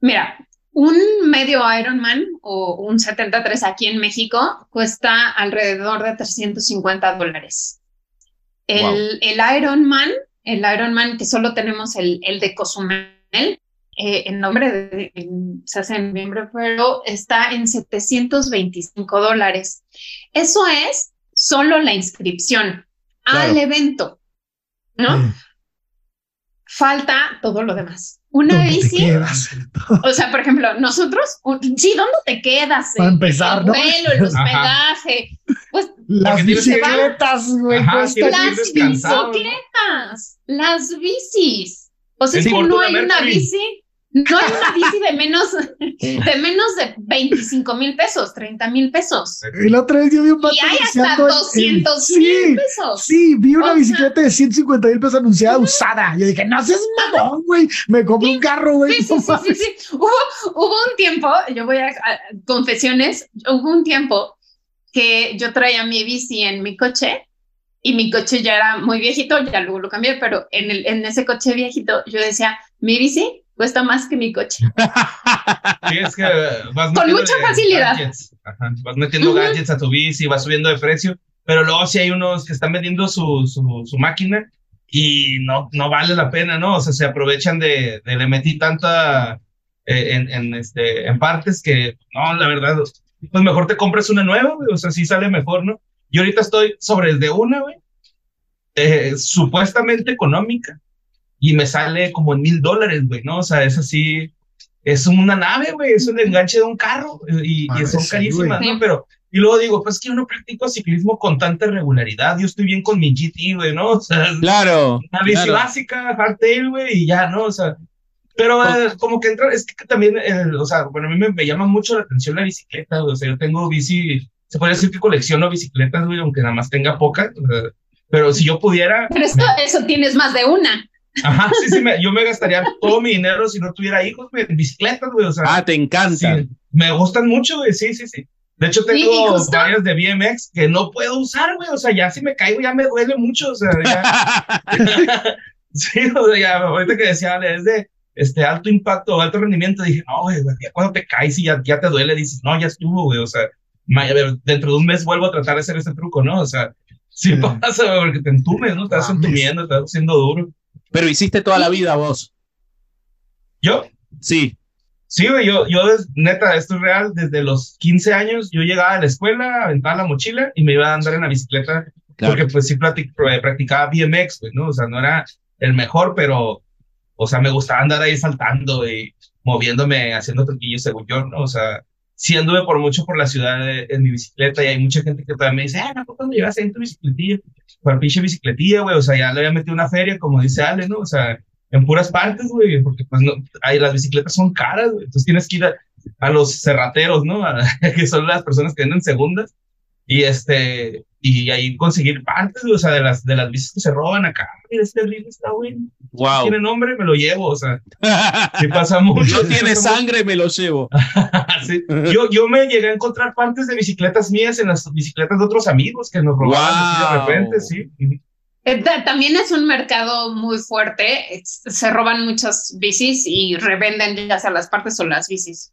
mira, un medio Ironman o un 73 aquí en México cuesta alrededor de 350 dólares. El, Wow. el Ironman, el Ironman que solo tenemos el, el de Cozumel, eh, en nombre de, en- se hace en noviembre, pero está en 725 dólares. Eso es solo la inscripción al evento, ¿no? Eh, Falta todo lo demás. Una ¿dónde te bici, quedas? o sea, por ejemplo, nosotros, un- sí, ¿dónde te quedas? Para El- empezar, el ¿no? vuelo, el hospedaje, pues Las bicicletas, güey. Ir las bicicletas, las bicis. O sea, es que no hay una Mercury. bici, no hay una bici de menos de menos de 25 mil pesos, 30 mil pesos. El otro vez yo vi un Y hay hasta anunciando el- 200 sí, mil pesos. Sí, vi una O sea- bicicleta de 150 mil pesos anunciada usada. Yo dije, no seas mamón, güey. Me compré un carro, güey. Sí, sí, no sí, sí, sí. Hubo un tiempo, yo voy a, a- confesiones, hubo un tiempo que yo traía mi bici en mi coche y mi coche ya era muy viejito, ya luego lo cambié, pero en, el, en ese coche viejito yo decía, mi bici cuesta más que mi coche. Sí, es que vas Con mucha facilidad. gadgets. Ajá, Vas metiendo Ujú. gadgets a tu bici, vas subiendo de precio, pero luego sí hay unos que están vendiendo su, su, su máquina y no, no vale la pena, ¿no? O sea, se aprovechan de, de le metí tanta eh, en, en, este, en partes que, no, la verdad, pues mejor te compras una nueva, güey, o sea, sí sale mejor, ¿no? Yo ahorita estoy sobre el de una, güey, eh, supuestamente económica, y me sale como en mil dólares, güey, ¿no? O sea, es así, es una nave, güey, es un enganche de un carro, y, y Madre, son sí, carísimas. ¿no? Pero, y luego digo, pues que yo no practico ciclismo con tanta regularidad, yo estoy bien con mi GT, güey, ¿no? O sea, Claro. una bici claro. básica, hardtail, güey, y ya, ¿no? O sea, pero eh, como que entra, es que también, el- o sea, bueno, a mí me, me llama mucho la atención la bicicleta, güey, o sea, yo tengo bici, se puede decir que colecciono bicicletas, güey, aunque nada más tenga pocas, pero si yo pudiera, Pero esto, eso tienes más de una. Ajá, sí, sí, me- yo me gastaría todo mi dinero si no tuviera hijos, güey, en bicicletas, güey, o sea, Ah, te encanta. sí, me gustan mucho, güey, sí, sí, sí. De hecho, Sí, tengo justo- varias de BMX que no puedo usar, güey. O sea, ya si me caigo ya me duele mucho. O sea, ya, Sí, o sea, ya, ahorita que decía, Ale, es de este, alto impacto o alto rendimiento, dije, no, güey, güey, ya cuando te caes y ya, ya te duele, dices, no, ya estuvo, güey, o sea, dentro de un mes vuelvo a tratar de hacer este truco, ¿no? O sea, sí Sí. pasa, güey, porque te entumes, ¿no? Mames. entumiendo, vas haciendo duro. Pero hiciste toda la vida vos. Yo, Sí. sí, güey, yo, yo, neta, esto es real, desde los 15 años, yo llegaba a la escuela, aventaba la mochila y me iba a andar en la bicicleta Claro. porque pues sí pr- practicaba BMX, pues, ¿no? O sea, no era el mejor, pero, o sea, me gustaba andar ahí saltando y moviéndome, haciendo truquillos según yo, ¿no? O sea, sí anduve por mucho por la ciudad eh, en mi bicicleta y hay mucha gente que todavía me dice, ah, ¿no? ¿cuándo llegaste en tu bicicletilla? Para pinche bicicletilla, güey, o sea, ya le había metido una feria, como dice Ale, ¿no? O sea, en puras partes, güey, porque pues no, ahí las bicicletas son caras, güey, entonces tienes que ir a, a los cerrateros, ¿no? A- que son las personas que venden segundas y este y ahí conseguir partes, o sea, de las de las bicis que se roban acá. Mira, este reel está bueno. Wow. Tiene nombre, me lo llevo, o sea, sí pasa mucho. No tiene pasa mucho. sangre, me lo llevo. Sí. Yo, yo me llegué a encontrar partes de bicicletas mías en las bicicletas de otros amigos que nos robaban así de Wow. repente, sí. Eh, ta- También es un mercado muy fuerte. Se roban muchas bicis y revenden ya sea las partes o las bicis.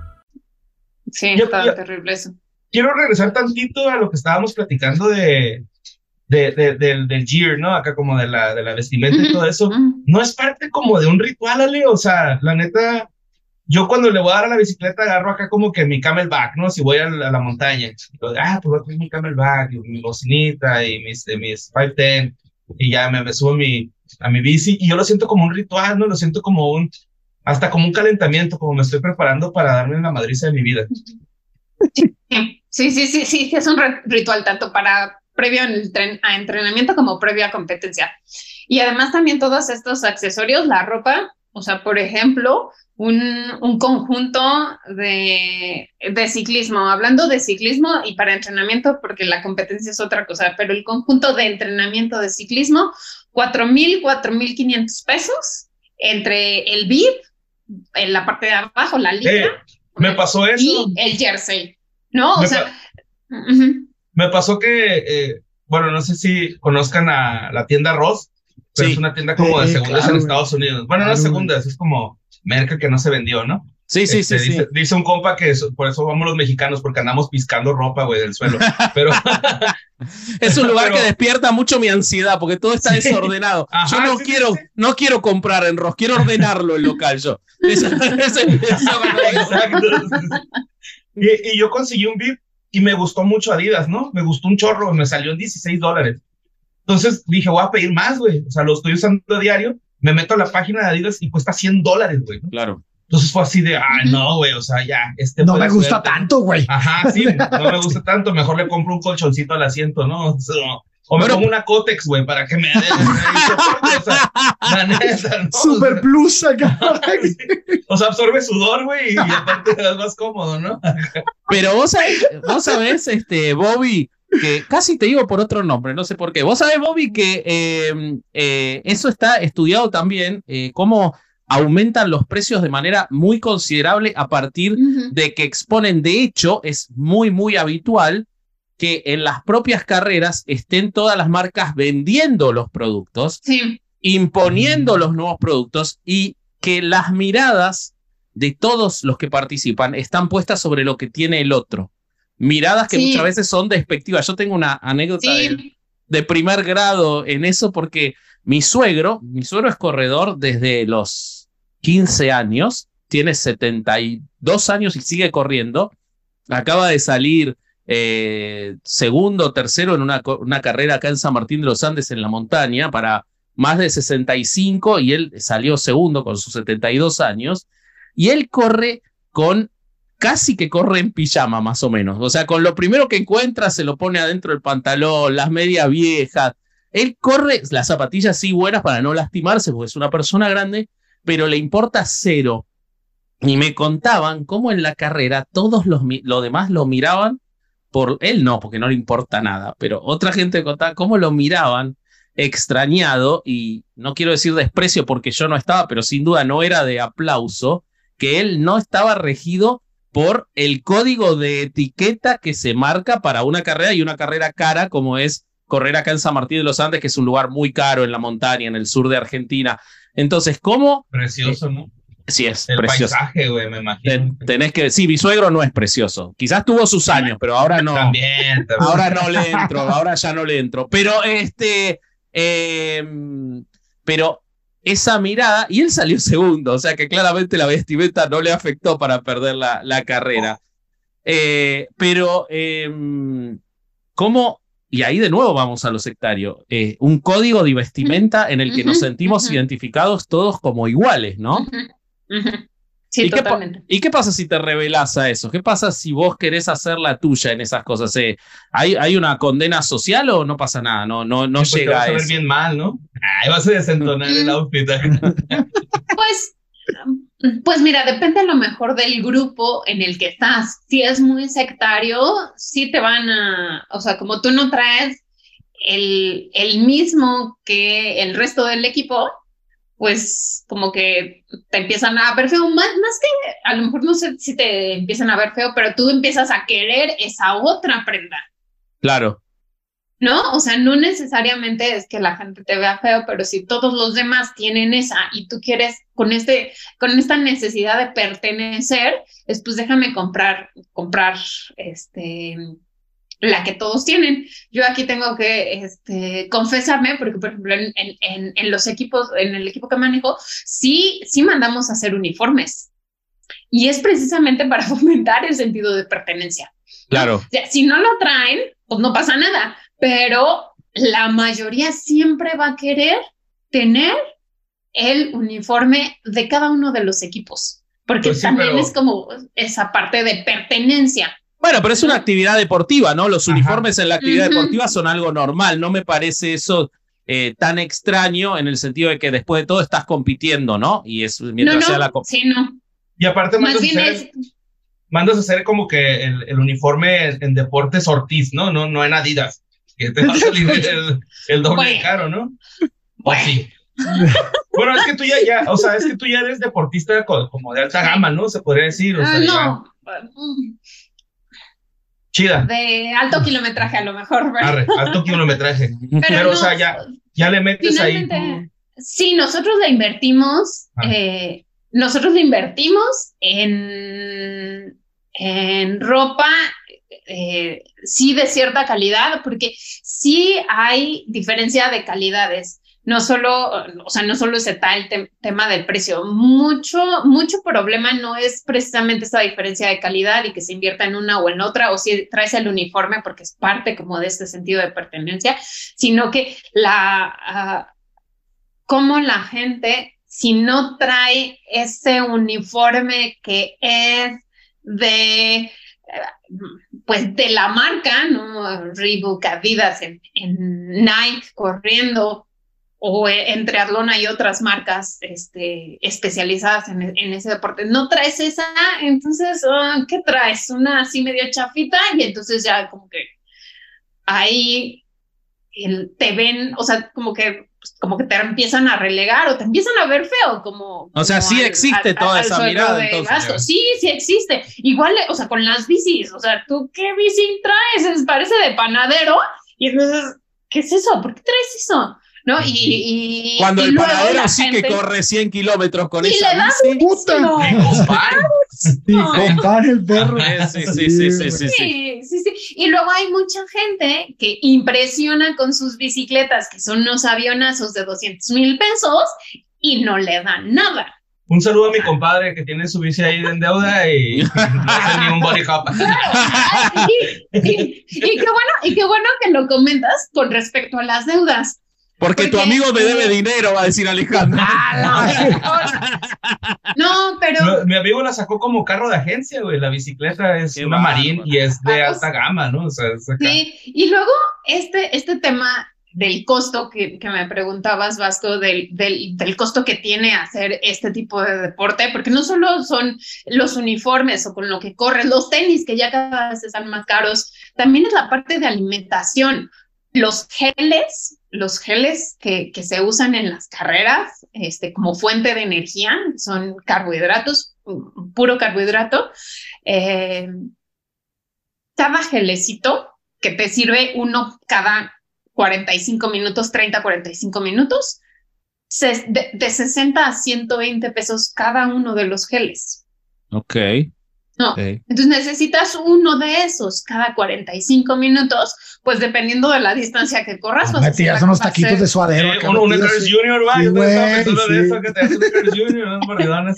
Sí, Yo- estaba yo- terrible eso. quiero regresar tantito a lo que estábamos platicando de, de, de- del, del gear, ¿no? Acá como de la, de la vestimenta y todo eso. Ujú. No es parte como de un ritual, Ale. O sea, la neta, yo cuando le voy a dar a la bicicleta agarro acá como que mi camelback, ¿no? Si voy a la, a la montaña. Digo, ah, pues voy a traer mi camelback, y mi bocinita y mis, eh, mis 510. Y ya me, me subo mi, a mi bici y yo lo siento como un ritual, ¿no? Lo siento como un, hasta como un calentamiento, como me estoy preparando para darme la madriza de mi vida. Sí, sí, sí, sí, es un ritual tanto para previo al tren- a entrenamiento como previo a competencia. Y además también todos estos accesorios, la ropa, o sea, por ejemplo, un, un conjunto de, de ciclismo, hablando de ciclismo y para entrenamiento, porque la competencia es otra cosa, pero el conjunto de entrenamiento de ciclismo, 4.000, 4.500 pesos entre el bib, en la parte de abajo, la Eh, licra, me pasó eso. y el jersey, ¿no? O Me sea. Me pasó que, eh, bueno, no sé si conozcan a la tienda Ross, pero Sí. es una tienda como de segundas claro, en. Estados Unidos. Bueno, no Claro, güey. segundas, es como merca que no se vendió, ¿no? Sí, sí, Este, sí, sí. dice, un compa que eso- por eso vamos los mexicanos, porque andamos piscando ropa, güey, del suelo. Pero Es un lugar Pero- que despierta mucho mi ansiedad porque todo está Sí. desordenado. Ajá, yo no sí, quiero, sí. no quiero comprar en Ross, quiero ordenarlo el local yo. Eso- eso- eso- Exacto. Y, y yo conseguí un VIP y me gustó mucho Adidas, ¿no? Me gustó un chorro, me salió en 16 dólares. Entonces dije, voy a pedir más, güey. O sea, lo estoy usando a diario. Me meto a la página de Adidas y cuesta 100 dólares, güey. ¿no? Claro. Entonces fue así de, ah, no, güey, o sea, ya, este No me gusta suerte". tanto, güey. Ajá, sí, no me gusta tanto, mejor le compro un colchoncito al asiento, ¿no? O, sea, o me pongo una Cotex, güey, para que me dé o sea, la neta, ¿no? Super plus acá. O sea, absorbe sudor, güey, y aparte te das más cómodo, ¿no? Pero vos sabés, vos sabés, este, Bobby, que casi te digo por otro nombre, no sé por qué. Vos sabés, Bobby, que eh, eh, eso está estudiado también, eh, cómo aumentan los precios de manera muy considerable a partir de que exponen. De hecho, es muy, muy habitual que en las propias carreras estén todas las marcas vendiendo los productos, Sí, imponiendo los nuevos productos y que las miradas de todos los que participan están puestas sobre lo que tiene el otro. Miradas que Sí. muchas veces son despectivas. Yo tengo una anécdota de primer grado en eso porque mi suegro, mi suegro es corredor desde los 15 años, tiene 72 años y sigue corriendo. Acaba de salir eh, segundo tercero en una carrera acá en San Martín de los Andes en la montaña para más de 65 y él salió segundo con sus 72 años. Y él corre con casi que corre en pijama más o menos, o sea, con lo primero que encuentra se lo pone adentro del pantalón, las medias viejas, él corre las zapatillas sí buenas para no lastimarse porque es una persona grande, pero le importa cero. Y me contaban cómo en la carrera todos los demás lo miraban por él no, porque no le importa nada, pero otra gente contaba cómo lo miraban extrañado y no quiero decir desprecio porque yo no estaba, pero sin duda no era de aplauso, que él no estaba regido por el código de etiqueta que se marca para una carrera y una carrera cara como es correr acá en San Martín de los Andes, que es un lugar muy caro en la montaña, en el sur de Argentina. Entonces, ¿cómo? Precioso, ¿no? Sí, es El precioso. paisaje, güey, me imagino. Ten- tenés que, sí, mi suegro no es precioso. Quizás tuvo sus años, pero ahora no. También, también. Ahora no le entro, ahora ya no le entro. Pero este, eh, pero esa mirada, y él salió segundo, o sea que claramente la vestimenta no le afectó para perder la, la carrera. Eh, pero, eh, ¿cómo? Y ahí de nuevo vamos a lo sectario. eh, un código de vestimenta en el que nos sentimos identificados todos como iguales, ¿no? Sí, ¿Y qué, totalmente. ¿Y qué pasa si te revelás a eso? ¿Qué pasa si vos querés hacer la tuya en esas cosas? Eh, ¿hay, ¿Hay una condena social o no pasa nada? No, no, no Pues te llega vas a a ver eso. bien mal, ¿no? Ay, vas a desentonar el outfit. Pues, pues mira, depende a lo mejor del grupo en el que estás. Si es muy sectario, sí te van a, o sea, como tú no traes el, el mismo que el resto del equipo, pues como que te empiezan a ver feo, más, más que a lo mejor no sé si te empiezan a ver feo, pero tú empiezas a querer esa otra prenda. Claro. ¿No? O sea, no necesariamente es que la gente te vea feo, pero si todos los demás tienen esa y tú quieres con este, con esta necesidad de pertenecer, es pues déjame comprar, comprar, este, la que todos tienen. Yo aquí tengo que este, confesarme, porque por ejemplo en, en, en, los equipos, en el equipo que manejo, sí, sí mandamos a hacer uniformes. Y es precisamente para fomentar el sentido de pertenencia. Claro. O sea, si no lo traen, pues no pasa nada, pero la mayoría siempre va a querer tener el uniforme de cada uno de los equipos, porque Pues sí, también pero- es como esa parte de pertenencia. Bueno, pero es una actividad deportiva, ¿no? Los uniformes en la actividad deportiva son algo normal. No me parece eso eh, tan extraño en el sentido de que después de todo estás compitiendo, ¿no? Y es mientras no, sea la sí, no. Y aparte Más mandas a bien hacer, es, mandas a hacer como que el, el uniforme en deportes Ortiz, ¿no? No, no en Adidas. Que te va a salir el, el doble Bueno. caro, ¿no? O sí. Bueno, es que tú ya, ya, o sea, es que tú ya eres deportista co- como de alta gama, ¿no? Se podría decir. O sea, ah, ya- no, Chida. de alto kilometraje a lo mejor, ¿verdad? Arre, alto kilometraje. Pero, Pero, no, o sea, ya, ya le metes ahí. sí, nosotros le invertimos, Ah. eh, nosotros le invertimos en, en ropa, eh, sí de cierta calidad, porque sí hay diferencia de calidades. No solo, o sea, no solo se está el tem- tema del precio. Mucho, mucho problema no es precisamente esa diferencia de calidad y que se invierta en una o en otra, o si traes el uniforme porque es parte como de este sentido de pertenencia, sino que la, ah, cómo la gente, si no trae ese uniforme que es de, pues de la marca, ¿no? Reebok, Adidas, en, Nike, corriendo, o e- en triatlón hay otras marcas este, especializadas en, en ese deporte. No traes esa, entonces, ah, ¿qué traes? Una así medio chafita y entonces ya como que ahí te ven, o sea, como que pues, como que te empiezan a relegar o te empiezan a ver feo, como... O sea, como sí existe toda esa mirada, de entonces. Sí, sí existe. Igual, o sea, con las bicis, o sea, ¿tú qué bici traes? Es- Parece de panadero y entonces, ¿qué es eso? ¿Por qué traes eso? ¿No? Y, y Cuando y el panadero sí gente- que corre 100 kilómetros con y esa le bici. ¡Puta! Sí, compare el perro. Sí, sí, sí, sí, sí, sí. Sí, sí, sí. Y luego hay mucha gente que impresiona con sus bicicletas, que son unos avionazos de 200 mil pesos y no le dan nada. Un saludo a mi compadre que tiene su bici ahí en deuda y no hace ni un body hop. Y, y- y qué bueno, y qué bueno que lo comentas con respecto a las deudas. Porque tu amigo me debe dinero, va a decir Alejandro. No, pero No, Mi amigo la sacó como carro de agencia, güey. La bicicleta es Qué una bárbaro. Marín y es de Vamos. alta gama, ¿no? O sea, es acá. sí. Y luego este, este tema del costo que, que me preguntabas, Vasco, del, del, del costo que tiene hacer este tipo de deporte, porque no solo son los uniformes o con lo que corres, los tenis que ya cada vez están más caros, también es la parte de alimentación. Los geles, los geles que, que se usan en las carreras este, como fuente de energía son carbohidratos, pu- puro carbohidrato. Eh, cada gelecito que te sirve uno cada 45 minutos, 30, 45 minutos, de, de 60 a 120 pesos cada uno de los geles. Ok. No, entonces necesitas uno de esos cada 45 minutos, pues dependiendo de la distancia que corras. vas a Me hacer tiras la unos taquitos de suadero. Eh, un, Carl's sí. Va, yo güey, pensando de sí. eso, que te hace un Carl's Jr., unos mordidones.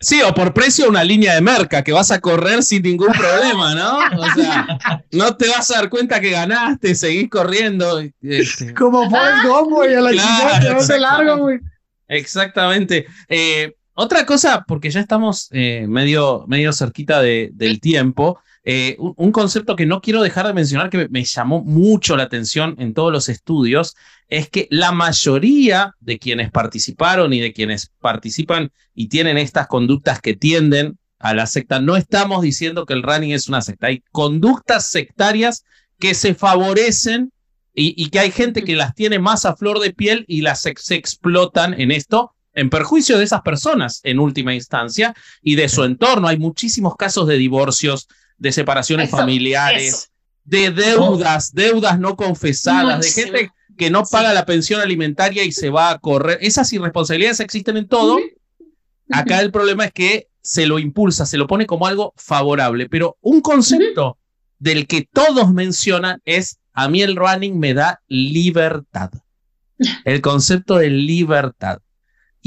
Sí, o por precio una línea de merca que vas a correr sin ningún problema, ¿no? O sea, no te vas a dar cuenta que ganaste, seguís corriendo. este, Como Forrest Gump, güey, a la Claro, chingada, te vas de largo, güey. Exactamente. Eh, otra cosa, porque ya estamos eh, medio, medio cerquita de- del tiempo, eh, un, un concepto que no quiero dejar de mencionar que me, me llamó mucho la atención en todos los estudios, es que la mayoría de quienes participaron y de quienes participan y tienen estas conductas que tienden a la secta, no estamos diciendo que el running es una secta, hay conductas sectarias que se favorecen y, y que hay gente que las tiene más a flor de piel y las ex- explotan en esto en perjuicio de esas personas en última instancia y de su entorno. Hay muchísimos casos de divorcios, de separaciones Eso, familiares, eso. de deudas, deudas no confesadas, de gente que no paga la pensión alimentaria y se va a correr. Esas irresponsabilidades existen en todo. Acá el problema es que se lo impulsa, se lo pone como algo favorable, pero un concepto del que todos mencionan es, a mí el running me da libertad. El concepto de libertad.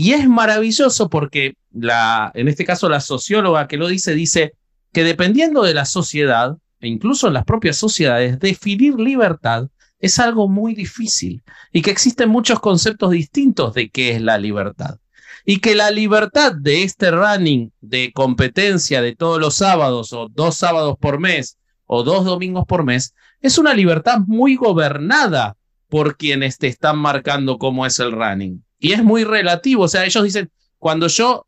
Y es maravilloso porque en este caso la socióloga que lo dice, dice que dependiendo de la sociedad, e incluso en las propias sociedades, definir libertad es algo muy difícil y que existen muchos conceptos distintos de qué es la libertad. Y que la libertad de este running de competencia de todos los sábados o dos sábados por mes o dos domingos por mes es una libertad muy gobernada por quienes te están marcando cómo es el running. Y es muy relativo, o sea, ellos dicen, cuando yo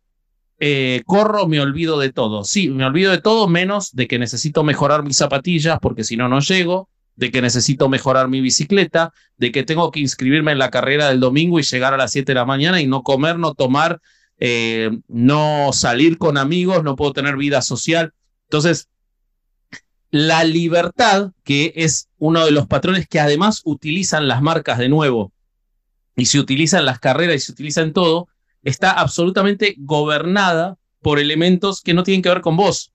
eh, corro me olvido de todo. Sí, me olvido de todo menos de que necesito mejorar mis zapatillas porque si no, no llego, de que necesito mejorar mi bicicleta, de que tengo que inscribirme en la carrera del domingo y llegar a las 7 de la mañana y no comer, no tomar, eh, no salir con amigos, no puedo tener vida social. Entonces, la libertad, que es uno de los patrones que además utilizan las marcas de nuevo y se utilizan las carreras y se utiliza en todo, está absolutamente gobernada por elementos que no tienen que ver con vos,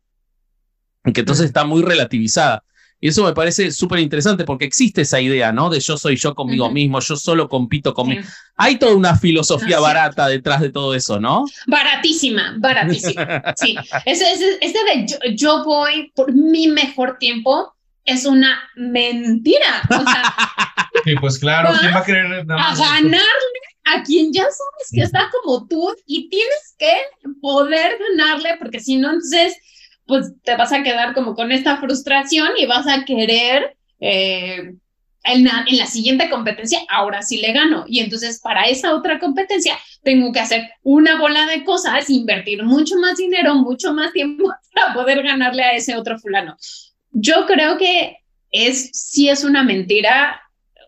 que entonces está muy relativizada. Y eso me parece súper interesante porque existe esa idea, ¿no? De yo soy yo conmigo Ujú. mismo, yo solo compito conmigo. Sí. Hay toda una filosofía Ah, sí. barata detrás de todo eso, ¿no? Baratísima, baratísima. Sí, ese, ese, ese de yo, yo voy por mi mejor tiempo es una mentira. O sea, Sí, pues claro, ¿quién va a querer nada a más? ganarle a quien ya sabes que está como tú y tienes que poder ganarle porque si no, entonces, pues te vas a quedar como con esta frustración y vas a querer eh, en, la, en la siguiente competencia, ahora sí le gano. Y entonces para esa otra competencia tengo que hacer una bola de cosas, invertir mucho más dinero, mucho más tiempo para poder ganarle a ese otro fulano. Yo creo que es, sí es una mentira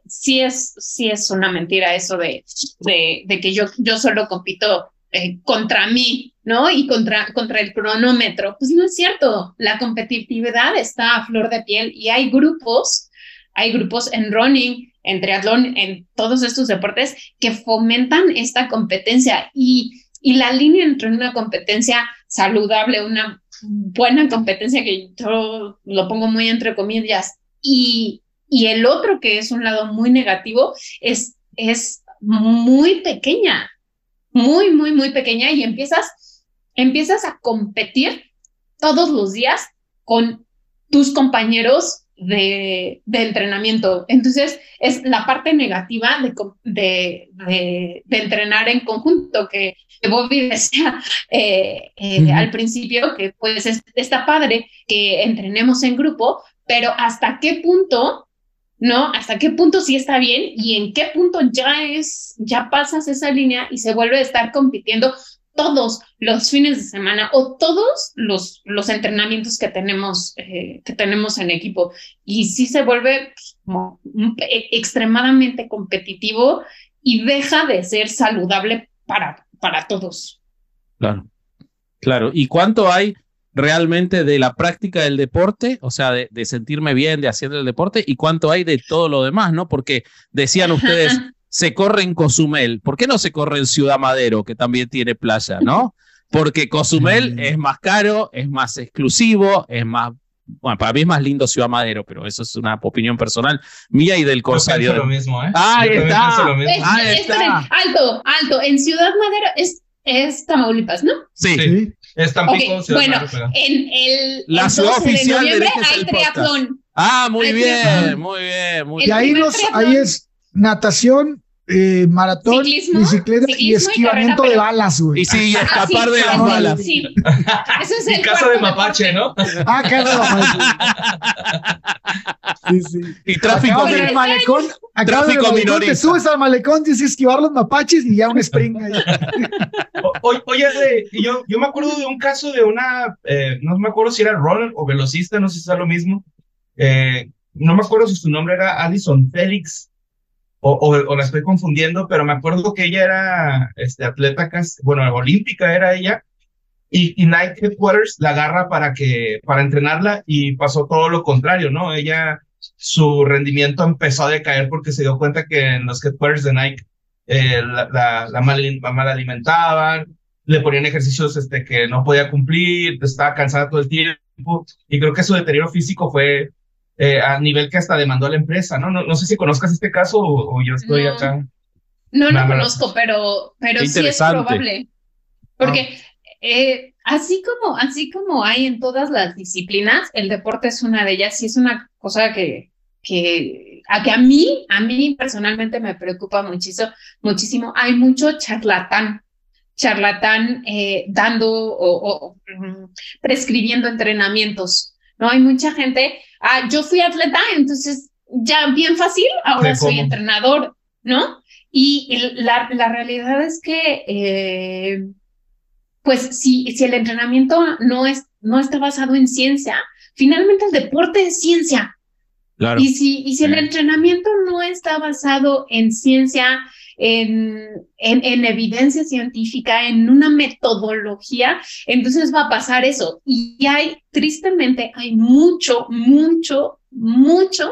sí es, sí es una mentira eso de, de, que yo, yo solo compito eh, contra mí, ¿no? Y contra, contra el cronómetro. Pues no es cierto. La competitividad está a flor de piel y hay grupos, hay grupos en running, en triatlón, en todos estos deportes que fomentan esta competencia y, y la línea entre una competencia saludable, una buena competencia que yo lo pongo muy entre comillas. Y, y el otro que es un lado muy negativo es, es muy pequeña, muy, muy, muy pequeña y empiezas, empiezas a competir todos los días con tus compañeros de, de entrenamiento. Entonces, es la parte negativa de, de, de, de entrenar en conjunto, que, que Bobby decía eh, eh, uh -huh. al principio, que pues es, está padre que entrenemos en grupo, pero hasta qué punto ¿no? ¿Hasta qué punto sí está bien y en qué punto ya es, ya pasas esa línea y se vuelve a estar compitiendo todos los fines de semana o todos los, los entrenamientos que tenemos, eh, que tenemos en equipo? Y sí se vuelve pues, como un, extremadamente competitivo y deja de ser saludable para, para todos. Claro, claro. ¿Y cuánto hay? realmente de la práctica del deporte, o sea, de, de, sentirme bien, de hacer el deporte, y cuánto hay de todo lo demás, ¿no? Porque decían ustedes, se corre en Cozumel, ¿por qué no se corre en Ciudad Madero, que también tiene playa, ¿no? Porque Cozumel mm. es más caro, es más exclusivo, es más bueno, para mí es más lindo Ciudad Madero, pero eso es una opinión personal mía y del Corsario. Yo lo mismo, ¿eh? Ahí está. Lo mismo. Ahí está. Esperen, alto, alto. En Ciudad Madero es, es Tamaulipas, ¿no? Sí. sí. Es Tampico, okay, bueno, en el la el ciudad oficial de noviembre hay triatlón. Ah, muy hay bien, triatlón. muy bien, muy y bien. ahí, los, ahí es natación, eh, maratón, ciclismo, bicicleta ciclismo y esquivamiento y de balas, güey. Y sí, ah, escapar sí, de las balas. Sí. Eso es y el casa de mapache, ¿no? Ah, casa de mapache. sí, sí. Y tráfico, acabas el malecón, el malecón, te subes al malecón, tienes que esquivar los mapaches y ya un spring ahí. o, oye, yo, yo me acuerdo de un caso de una, eh, no me acuerdo si era runner o velocista, no sé si es lo mismo. Eh, no me acuerdo si su nombre era Alison Félix o, o, o, la estoy confundiendo, pero me acuerdo que ella era este, atleta, bueno, olímpica era ella, y, y Nike Headquarters la agarra para, que, para entrenarla y pasó todo lo contrario, ¿no? Ella su rendimiento empezó a decaer porque se dio cuenta que en los headquarters de Nike eh, la, la, la, mal, alimentaban, le ponían ejercicios este, que no podía cumplir, estaba cansada todo el tiempo, y creo que su deterioro físico fue eh, a nivel que hasta demandó a la empresa, ¿no? No, no sé si conozcas este caso o, o yo estoy no. acá. No lo conozco, pero, pero sí es probable. Porque eh, así como, así como hay en todas las disciplinas, el deporte es una de ellas y es una cosa que, que, a que a mí, a mí personalmente me preocupa muchísimo, muchísimo. Hay mucho charlatán, charlatán eh, dando o, o, prescribiendo entrenamientos, ¿no? Hay mucha gente, ah, yo fui atleta, entonces ya bien fácil, ahora soy entrenador, ¿no? Y la, la realidad es que, eh, pues, si, si el entrenamiento no, es, no está basado en ciencia, finalmente el deporte es ciencia. Claro. Y si, y si el entrenamiento no está basado en ciencia, en, en, en, evidencia científica, en una metodología, entonces va a pasar eso. Y hay, tristemente, hay mucho, mucho, mucho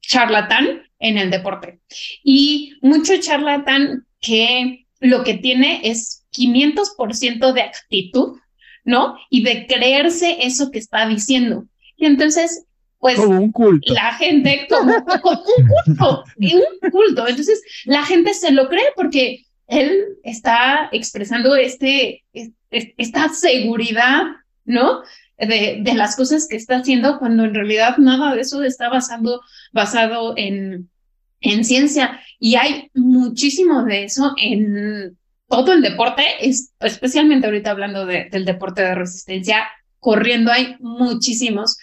charlatán en el deporte. Y mucho charlatán que lo que tiene es 500% de actitud, ¿no? Y de creerse eso que está diciendo. Y entonces, pues, como un culto. la gente, como, como un culto, un culto. Entonces, la gente se lo cree porque él está expresando este, esta seguridad, ¿no? De, de, las cosas que está haciendo cuando en realidad nada de eso está basado, basado en, en ciencia y hay muchísimo de eso en todo el deporte, es, especialmente ahorita hablando de, del deporte de resistencia, corriendo hay muchísimos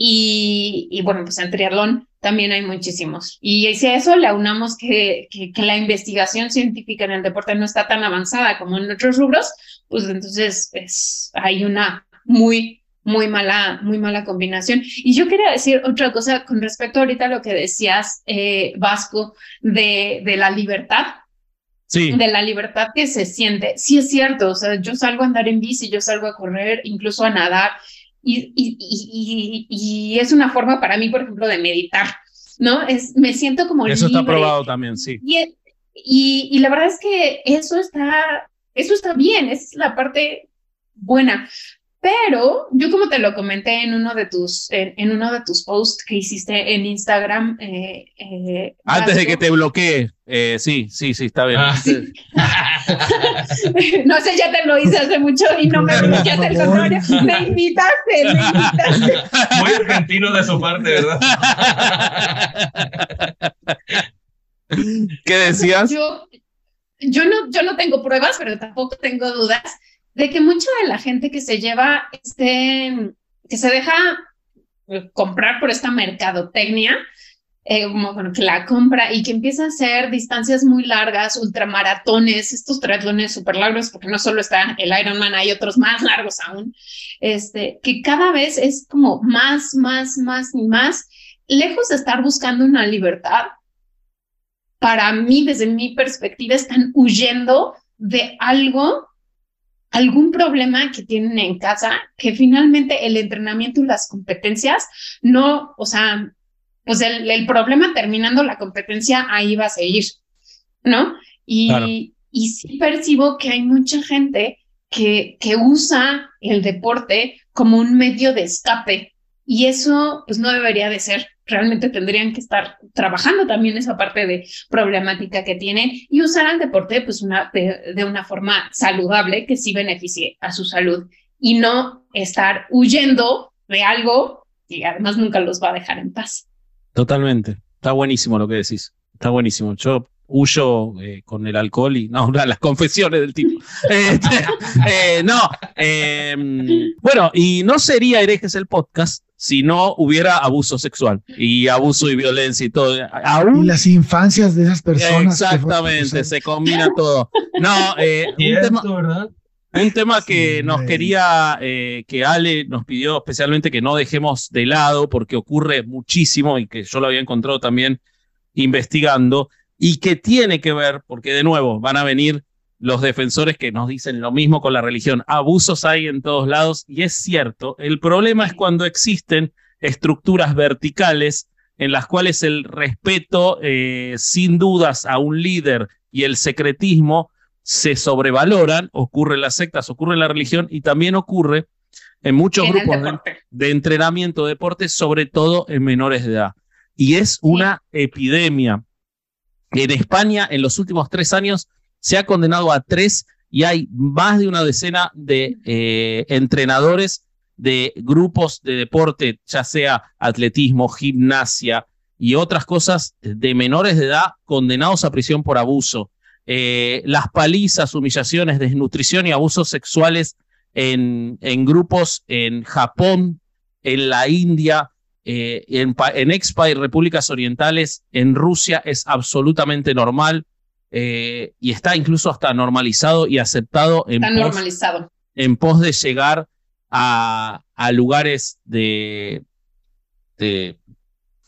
y, y, bueno, pues en triatlón también hay muchísimos. Y si a eso le aunamos que, que, que la investigación científica en el deporte no está tan avanzada como en otros rubros, pues entonces es, hay una muy muy mala, muy mala combinación. Y yo quería decir otra cosa con respecto ahorita a lo que decías, eh, Vasco, de, de la libertad. Sí. De la libertad que se siente. Sí es cierto, o sea, yo salgo a andar en bici, yo salgo a correr, incluso a nadar, y, y, y, y es una forma para mí, por ejemplo, de meditar, ¿no? Es, me siento como Eso libre. está probado también, sí. Y, y, y la verdad es que eso está, eso está bien, es la parte buena. Pero yo como te lo comenté en uno de tus, en, en uno de tus posts que hiciste en Instagram. Eh, eh, Antes de que te bloquee, eh, sí, sí, sí, está bien. Ah. Sí. no sé, ya te lo hice hace mucho y no me bloqueaste el contrario. Me invitaste, me invitaste. Muy argentino de su parte, ¿verdad? ¿Qué decías? Yo, yo, no, yo no tengo pruebas, pero tampoco tengo dudas de que mucha de la gente que se lleva este, que se deja comprar por esta mercadotecnia, eh, como bueno, que la compra y que empieza a hacer distancias muy largas, ultramaratones, estos triatlones súper largos, porque no solo está el Ironman, hay otros más largos aún, este, que cada vez es como más, más, más y más, lejos de estar buscando una libertad, para mí, desde mi perspectiva, están huyendo de algo algún problema que tienen en casa, que finalmente el entrenamiento y las competencias no, o sea, pues el, el problema terminando la competencia ahí va a seguir, ¿no? Y, Claro. y sí percibo que hay mucha gente que, que usa el deporte como un medio de escape y eso pues no debería de ser. Realmente tendrían que estar trabajando también esa parte de problemática que tienen y usar al deporte pues una, de, una forma saludable que sí beneficie a su salud y no estar huyendo de algo y además nunca los va a dejar en paz. Totalmente. Está buenísimo lo que decís. Está buenísimo. Yo huyo eh, con el alcohol y no, las confesiones del tipo. Este, eh, no. eh, bueno, y no sería herejes el podcast si no hubiera abuso sexual y abuso y violencia y todo. Y las infancias de esas personas. Exactamente, se combina todo. No, eh, un tema, ¿verdad? un tema que Sí, nos quería, eh, que Ale nos pidió especialmente que no dejemos de lado porque ocurre muchísimo y que yo lo había encontrado también investigando y que tiene que ver, porque de nuevo van a venir los defensores que nos dicen lo mismo con la religión. Abusos hay en todos lados y es cierto. El problema es cuando existen estructuras verticales en las cuales el respeto, eh, sin dudas, a un líder y el secretismo se sobrevaloran, ocurre en las sectas, ocurre en la religión y también ocurre en muchos En grupos de, de entrenamiento, deporte, sobre todo en menores de edad. Y es una epidemia. En España, en los últimos tres años, se ha condenado a tres y hay más de una decena de eh, entrenadores de grupos de deporte, ya sea atletismo, gimnasia y otras cosas de menores de edad condenados a prisión por abuso. Eh, las palizas, humillaciones, desnutrición y abusos sexuales en, en grupos en Japón, en la India, eh, en, pa- en Expa y repúblicas orientales, en Rusia es absolutamente normal eh, y está incluso hasta normalizado y aceptado en Está pos- normalizado. en pos de llegar a, a lugares de, de,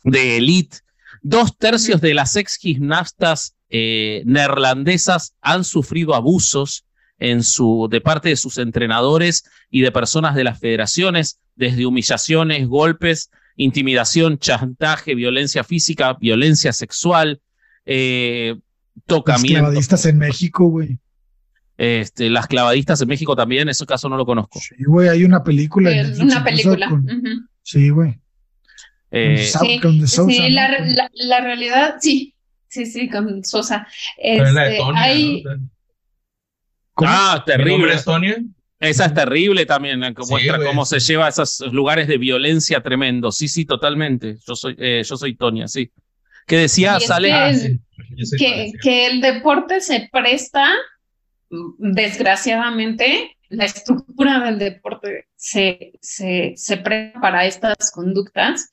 de elite. Dos tercios de las ex gimnastas eh, neerlandesas han sufrido abusos en su, de parte de sus entrenadores y de personas de las federaciones, desde humillaciones, golpes, intimidación, chantaje, violencia física, violencia sexual, eh, Los tocamiento. clavadistas en México, güey. Este, las clavadistas en México también, ese caso no lo conozco. Sí, güey, hay una película. en una película. con-. Sí, güey. Eh, Sí, con Sousa, sí, ¿no? la, la, la realidad, sí, sí, sí, con Sosa. Pero es la de Este, Tonia, hay, ¿no? Ah, ¿Mi nombre terrible. es Tonia? Esa es terrible también, que Sí, muestra güey, cómo sí. se lleva a esos lugares de violencia tremendo. Sí, sí, totalmente. Yo soy, eh, yo soy Tonia, sí. Que decía, sale. que Ah, sí. Que, el deporte se presta, mm, desgraciadamente, la estructura del deporte se, se, se presta para estas conductas.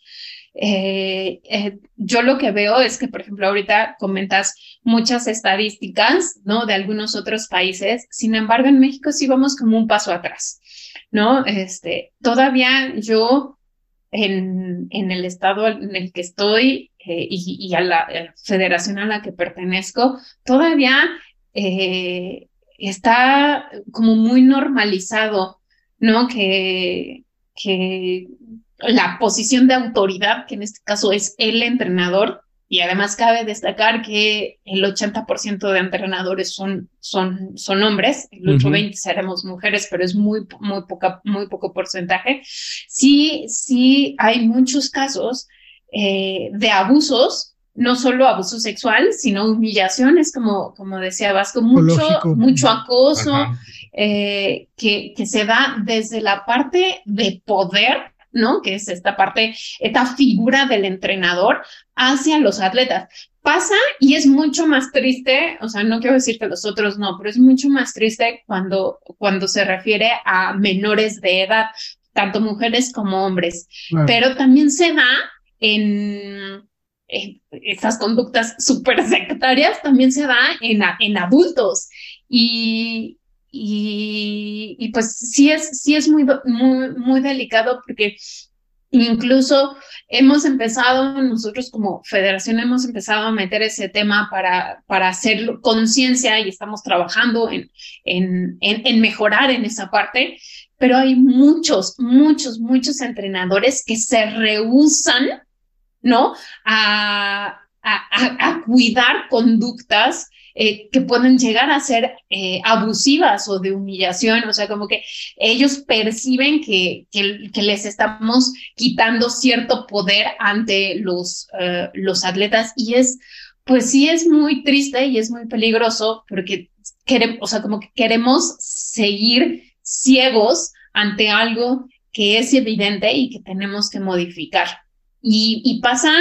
Eh, eh, yo lo que veo es que, por ejemplo, ahorita comentas muchas estadísticas, ¿no? De algunos otros países. Sin embargo, en México sí vamos como un paso atrás, ¿no? Este, todavía yo en, en el estado en el que estoy eh, y, a la, a la federación a la que pertenezco, todavía está como muy normalizado, ¿no? Que, que la posición de autoridad, que en este caso es el entrenador, y además cabe destacar que el 80% de entrenadores son, son, son hombres, el Ujú. 8-20 seremos mujeres, pero es muy, muy, poca, muy poco porcentaje. Sí, sí hay muchos casos eh, de abusos, no solo abuso sexual, sino humillaciones, como, como decía Vasco, mucho, mucho acoso eh, que, que se da desde la parte de poder, ¿no? Que es esta parte, esta figura del entrenador hacia los atletas. Pasa y es mucho más triste, o sea, no quiero decir que los otros no, pero es mucho más triste cuando, cuando se refiere a menores de edad, tanto mujeres como hombres Claro. pero también se da en, en estas conductas súper sectarias, también se da en, en adultos. Y, y, pues sí es, sí es muy, muy, muy delicado porque incluso hemos empezado, nosotros como federación hemos empezado a meter ese tema para, para hacer conciencia y estamos trabajando en, en, en, mejorar en esa parte, pero hay muchos, muchos, muchos entrenadores que se rehusan, ¿no? A, a, a cuidar conductas eh, que pueden llegar a ser eh, abusivas o de humillación, o sea, como que ellos perciben que, que, les estamos quitando cierto poder ante los, uh, los atletas y es, pues sí es muy triste y es muy peligroso porque queremos, o sea, como que queremos seguir ciegos ante algo que es evidente y que tenemos que modificar. Y, y pasa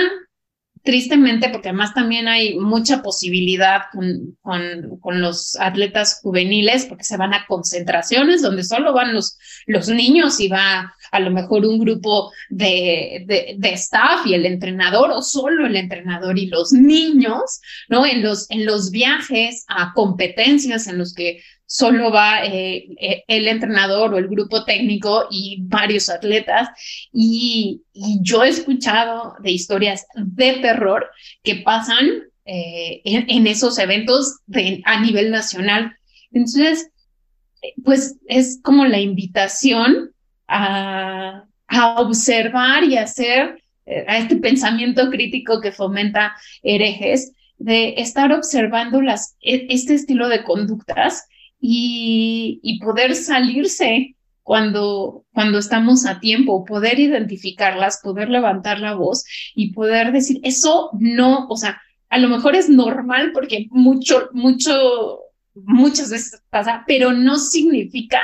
tristemente, porque además también hay mucha posibilidad con, con, con, los atletas juveniles, porque se van a concentraciones donde solo van los, los niños y va a lo mejor un grupo de, de, de, staff y el entrenador, o solo el entrenador y los niños, ¿no? En los, en los viajes a competencias en los que solo va eh, el entrenador o el grupo técnico y varios atletas. Y, yo he escuchado de historias de terror que pasan eh, en, esos eventos a nivel nacional. Entonces, pues es como la invitación a, a observar y hacer eh, a este pensamiento crítico que fomenta herejes, de estar observando e, este estilo de conductas y, y poder salirse cuando, cuando estamos a tiempo, poder identificarlas, poder levantar la voz y poder decir, eso no, o sea, a lo mejor es normal porque mucho, mucho, muchas veces pasa, pero no significa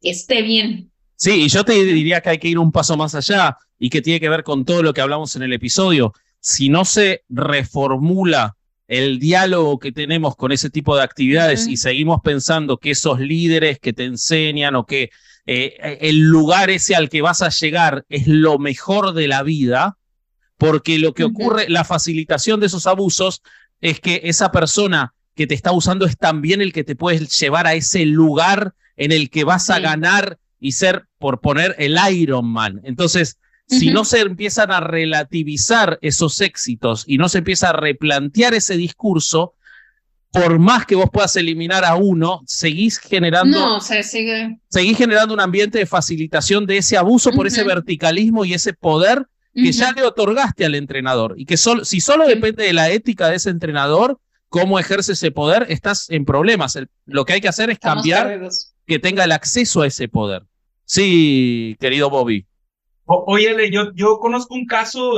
que esté bien. Sí, y yo te diría que hay que ir un paso más allá y que tiene que ver con todo lo que hablamos en el episodio. Si no se reformula el diálogo que tenemos con ese tipo de actividades y seguimos pensando que esos líderes que te enseñan o que eh, el lugar ese al que vas a llegar es lo mejor de la vida, porque lo que ocurre, la facilitación de esos abusos es que esa persona que te está usando es también el que te puede llevar a ese lugar en el que vas a ganar y ser, por poner, el Iron Man. Entonces, si no se empiezan a relativizar esos éxitos y no se empieza a replantear ese discurso, por más que vos puedas eliminar a uno, seguís generando. No, se sigue. Seguís generando un ambiente de facilitación de ese abuso por ese verticalismo y ese poder que ya le otorgaste al entrenador. Y que si solo depende de la ética de ese entrenador, cómo ejerce ese poder, estás en problemas. lo que hay que hacer es cambiar que tenga el acceso a ese poder. Sí, querido Bobby. Oye, yo, yo conozco un caso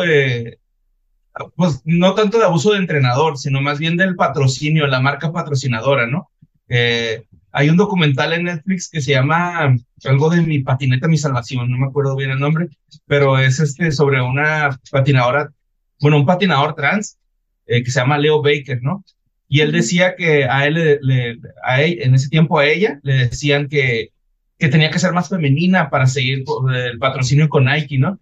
pues no tanto de abuso de entrenador, sino más bien del patrocinio, la marca patrocinadora, ¿no? Eh, hay un documental en Netflix que se llama algo de mi patineta, mi salvación, no me acuerdo bien el nombre, pero es este sobre una patinadora, bueno, un patinador trans eh, que se llama Leo Baker, ¿no? Y él decía que a él, le, a él, en ese tiempo a ella, le decían que, que tenía que ser más femenina para seguir el patrocinio con Nike, ¿no?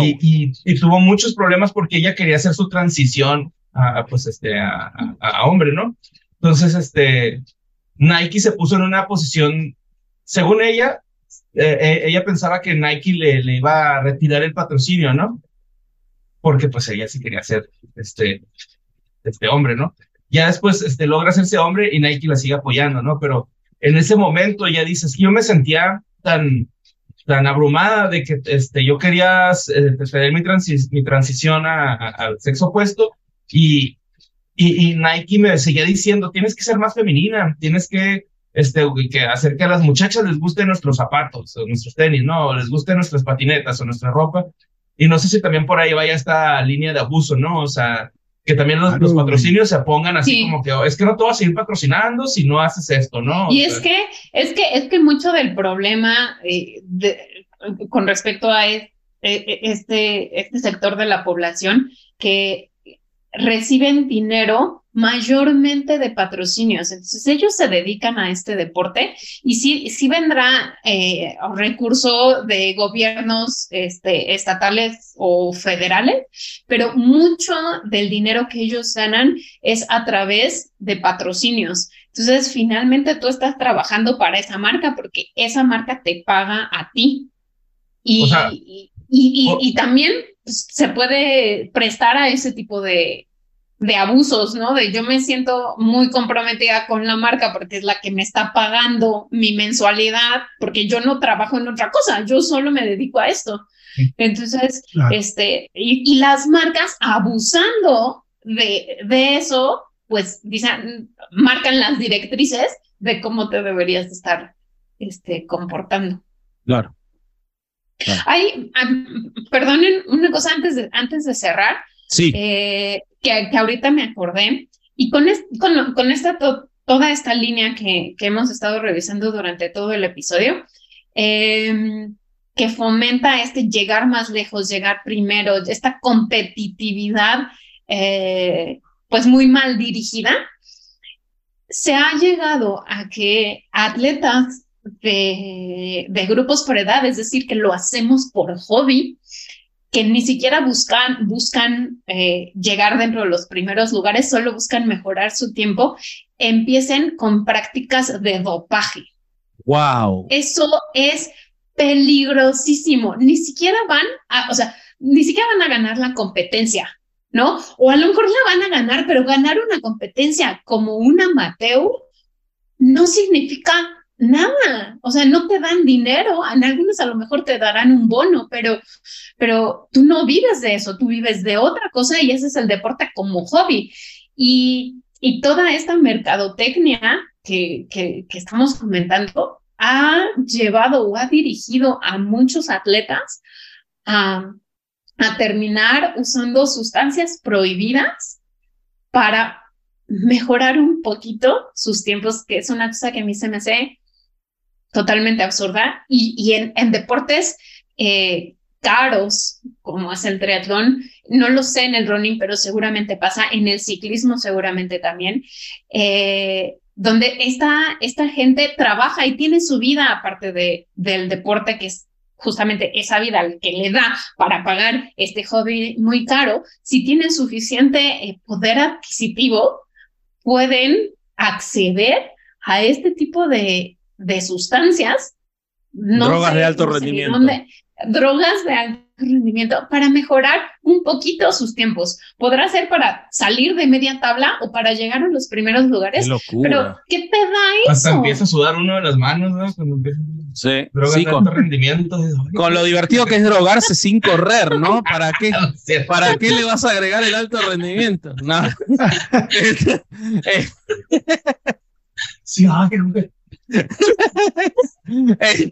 Y, y, tuvo muchos problemas porque ella quería hacer su transición a, pues, este, a, a, hombre, ¿no? Entonces, este, Nike se puso en una posición, según ella, eh, eh, ella pensaba que Nike le, le, iba a retirar el patrocinio, ¿no? Porque pues ella sí quería ser este, este hombre, ¿no? Ya después este, logra hacerse hombre y Nike la sigue apoyando, ¿no? Pero en ese momento ella dice, es que yo me sentía tan, tan abrumada de que este, yo quería eh, tener mi, transición al sexo opuesto y, y, Nike me seguía diciendo, tienes que ser más femenina, tienes que, este, que hacer que a las muchachas les gusten nuestros zapatos o nuestros tenis, ¿no? les gusten nuestras patinetas o nuestra ropa. Y no sé si también por ahí vaya esta línea de abuso, ¿no? O sea, que también los, patrocinios se pongan así como que oh, es que no te vas a seguir patrocinando si no haces esto, ¿no? Y es que es que es que mucho del problema eh, con respecto a e, e, este, este sector de la población que reciben dinero mayormente de patrocinios. Entonces ellos se dedican a este deporte y sí, sí vendrá eh, recurso de gobiernos este, estatales o federales, pero mucho del dinero que ellos ganan es a través de patrocinios. Entonces finalmente tú estás trabajando para esa marca porque esa marca te paga a ti. Y, y, y, también pues, se puede prestar a ese tipo de, de abusos, ¿no? De yo me siento muy comprometida con la marca porque es la que me está pagando mi mensualidad, porque yo no trabajo en otra cosa, yo solo me dedico a esto. Entonces, este, y, las marcas abusando de, de eso, pues dicen, marcan las directrices de cómo te deberías estar este, comportando. Claro. Hay, perdonen una cosa antes de, antes de cerrar. Sí. Eh, que, ahorita me acordé, y con, con, con, esta toda esta línea que, que, hemos estado revisando durante todo el episodio, em, que fomenta este llegar más lejos, llegar primero, esta competitividad, eh, pues muy mal dirigida, se ha llegado a que atletas de, de grupos por edad, es decir, que lo hacemos por hobby, que ni siquiera buscan, buscan eh, llegar dentro de los primeros lugares, solo buscan mejorar su tiempo, empiecen con prácticas de dopaje. Wow. Eso es peligrosísimo. Ni siquiera van a, o sea, ni siquiera van a ganar la competencia, ¿no? O a lo mejor la van a ganar, pero ganar una competencia como un amateur no significa nada, o sea, no te dan dinero, en algunos a lo mejor te darán un bono, pero, pero tú no vives de eso, tú vives de otra cosa y ese es el deporte como hobby. Y, y toda esta mercadotecnia que, que, estamos comentando ha llevado o ha dirigido a muchos atletas a, a terminar usando sustancias prohibidas para mejorar un poquito sus tiempos, que es una cosa que a mí se me hace totalmente absurda. Y, y en, deportes eh, caros, como es el triatlón, no lo sé en el running, pero seguramente pasa, en el ciclismo seguramente también, eh, donde esta, esta gente trabaja y tiene su vida aparte de, del deporte, que es justamente esa vida que le da para pagar este hobby muy caro, si tienen suficiente eh, poder adquisitivo, pueden acceder a este tipo de, de sustancias. No drogas de alto rendimiento. Dónde, drogas de alto rendimiento para mejorar un poquito sus tiempos. Podrá ser para salir de media tabla o para llegar a los primeros lugares. Qué locura. Pero, ¿qué te da eso? Hasta empieza a sudar uno de las manos, ¿no? Cuando empieza Sí, drogas sí, de con, alto rendimiento. con lo divertido que es drogarse sin correr, ¿no? ¿Para qué? ¿Para qué le vas a agregar el alto rendimiento? No. Sí, ah, que nunca-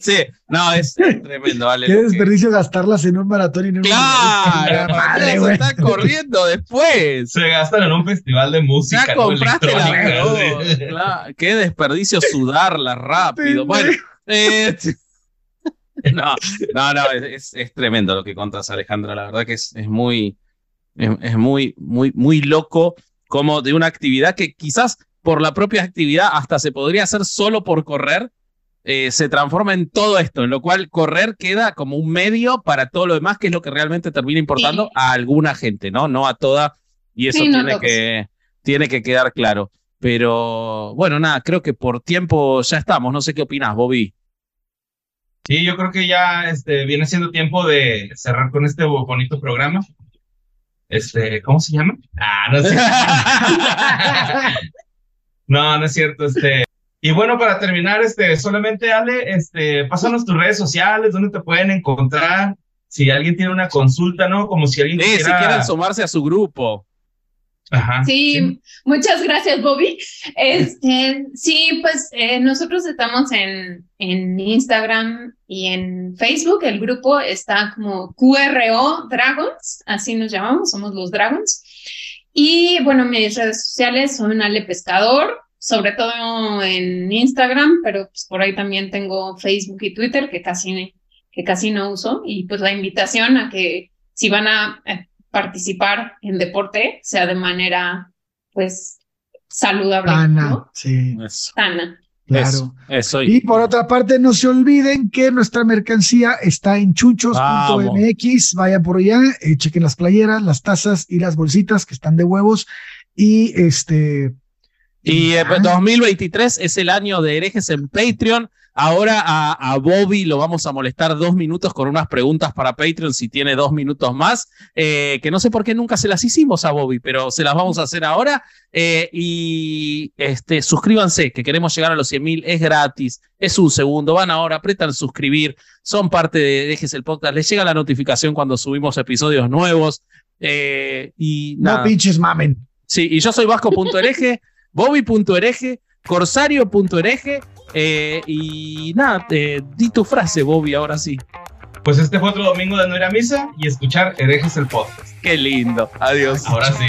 sí, no, es tremendo, vale. Qué que- desperdicio gastarlas en un maratón y no en un Claro, Madre, ¿para qué güey. se está corriendo después. Se gastan en un festival de música. Ya ¿no? compraste la. Claro, Qué desperdicio sudarla rápido. Bueno, eh, no, no, no, es, es- es tremendo lo que contas, Alejandra. La verdad que es, es muy, es, es muy, muy, muy loco como de una actividad que quizás por la propia actividad hasta se podría hacer solo por correr, eh, se transforma en todo esto, en lo cual correr queda como un medio para todo lo demás, que es lo que realmente termina importando a alguna gente, ¿no? No a toda, y eso Sí, no tiene, que, tiene que quedar claro. Pero bueno, nada, creo que por tiempo ya estamos. No sé qué opinas, Bobby. Sí, yo creo que ya este, viene siendo tiempo de cerrar con este bonito programa. Este, ¿cómo se llama? Ah, no cierto. no, no es cierto. Este, y bueno, para terminar, este, solamente Ale, este, pásanos tus redes sociales, dónde te pueden encontrar. Si alguien tiene una consulta, ¿no? Como si alguien si quisiera. quieren sumarse a su grupo. Ajá. Sí, muchas gracias, Bobby. Este, sí, pues eh, nosotros estamos en, en Instagram y en Facebook. El grupo está como QRO Dragons, así nos llamamos, somos los Dragons. Y bueno, mis redes sociales son Ale Pescador, sobre todo en Instagram, pero pues por ahí también tengo Facebook y Twitter que casi, que casi no uso. Y pues la invitación a que si van a eh, participar en deporte sea de manera, pues, saludable, Sana, ¿no? sí, Sana. Claro. Eso. Y por otra parte, no se olviden que nuestra mercancía está en chunchos.mx. Vayan por allá, eh, chequen las playeras, las tazas y las bolsitas que están de huevos. Y este. Y eh, ya. 2023 es el año de herejes en Patreon. Ahora a, a Bobby lo vamos a molestar dos minutos con unas preguntas para Patreon si tiene dos minutos más, eh, que no sé por qué nunca se las hicimos a Bobby, pero se las vamos a hacer ahora. Eh, y este, suscríbanse, que queremos llegar a los 100 mil, es gratis, es un segundo, van ahora, apretan suscribir, son parte de Dejes el Podcast, les llega la notificación cuando subimos episodios nuevos. eh, y No pinches mamen. Sí, y yo soy vasco.hereje, bobby.hereje, corsario.hereje, eh, y nada, eh, di tu frase, Bobby, ahora sí. Pues este fue otro domingo de no ir a misa y escuchar herejes el podcast. Qué lindo, adiós. Ahora sí.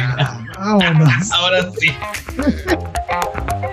Vámonos. Ahora sí.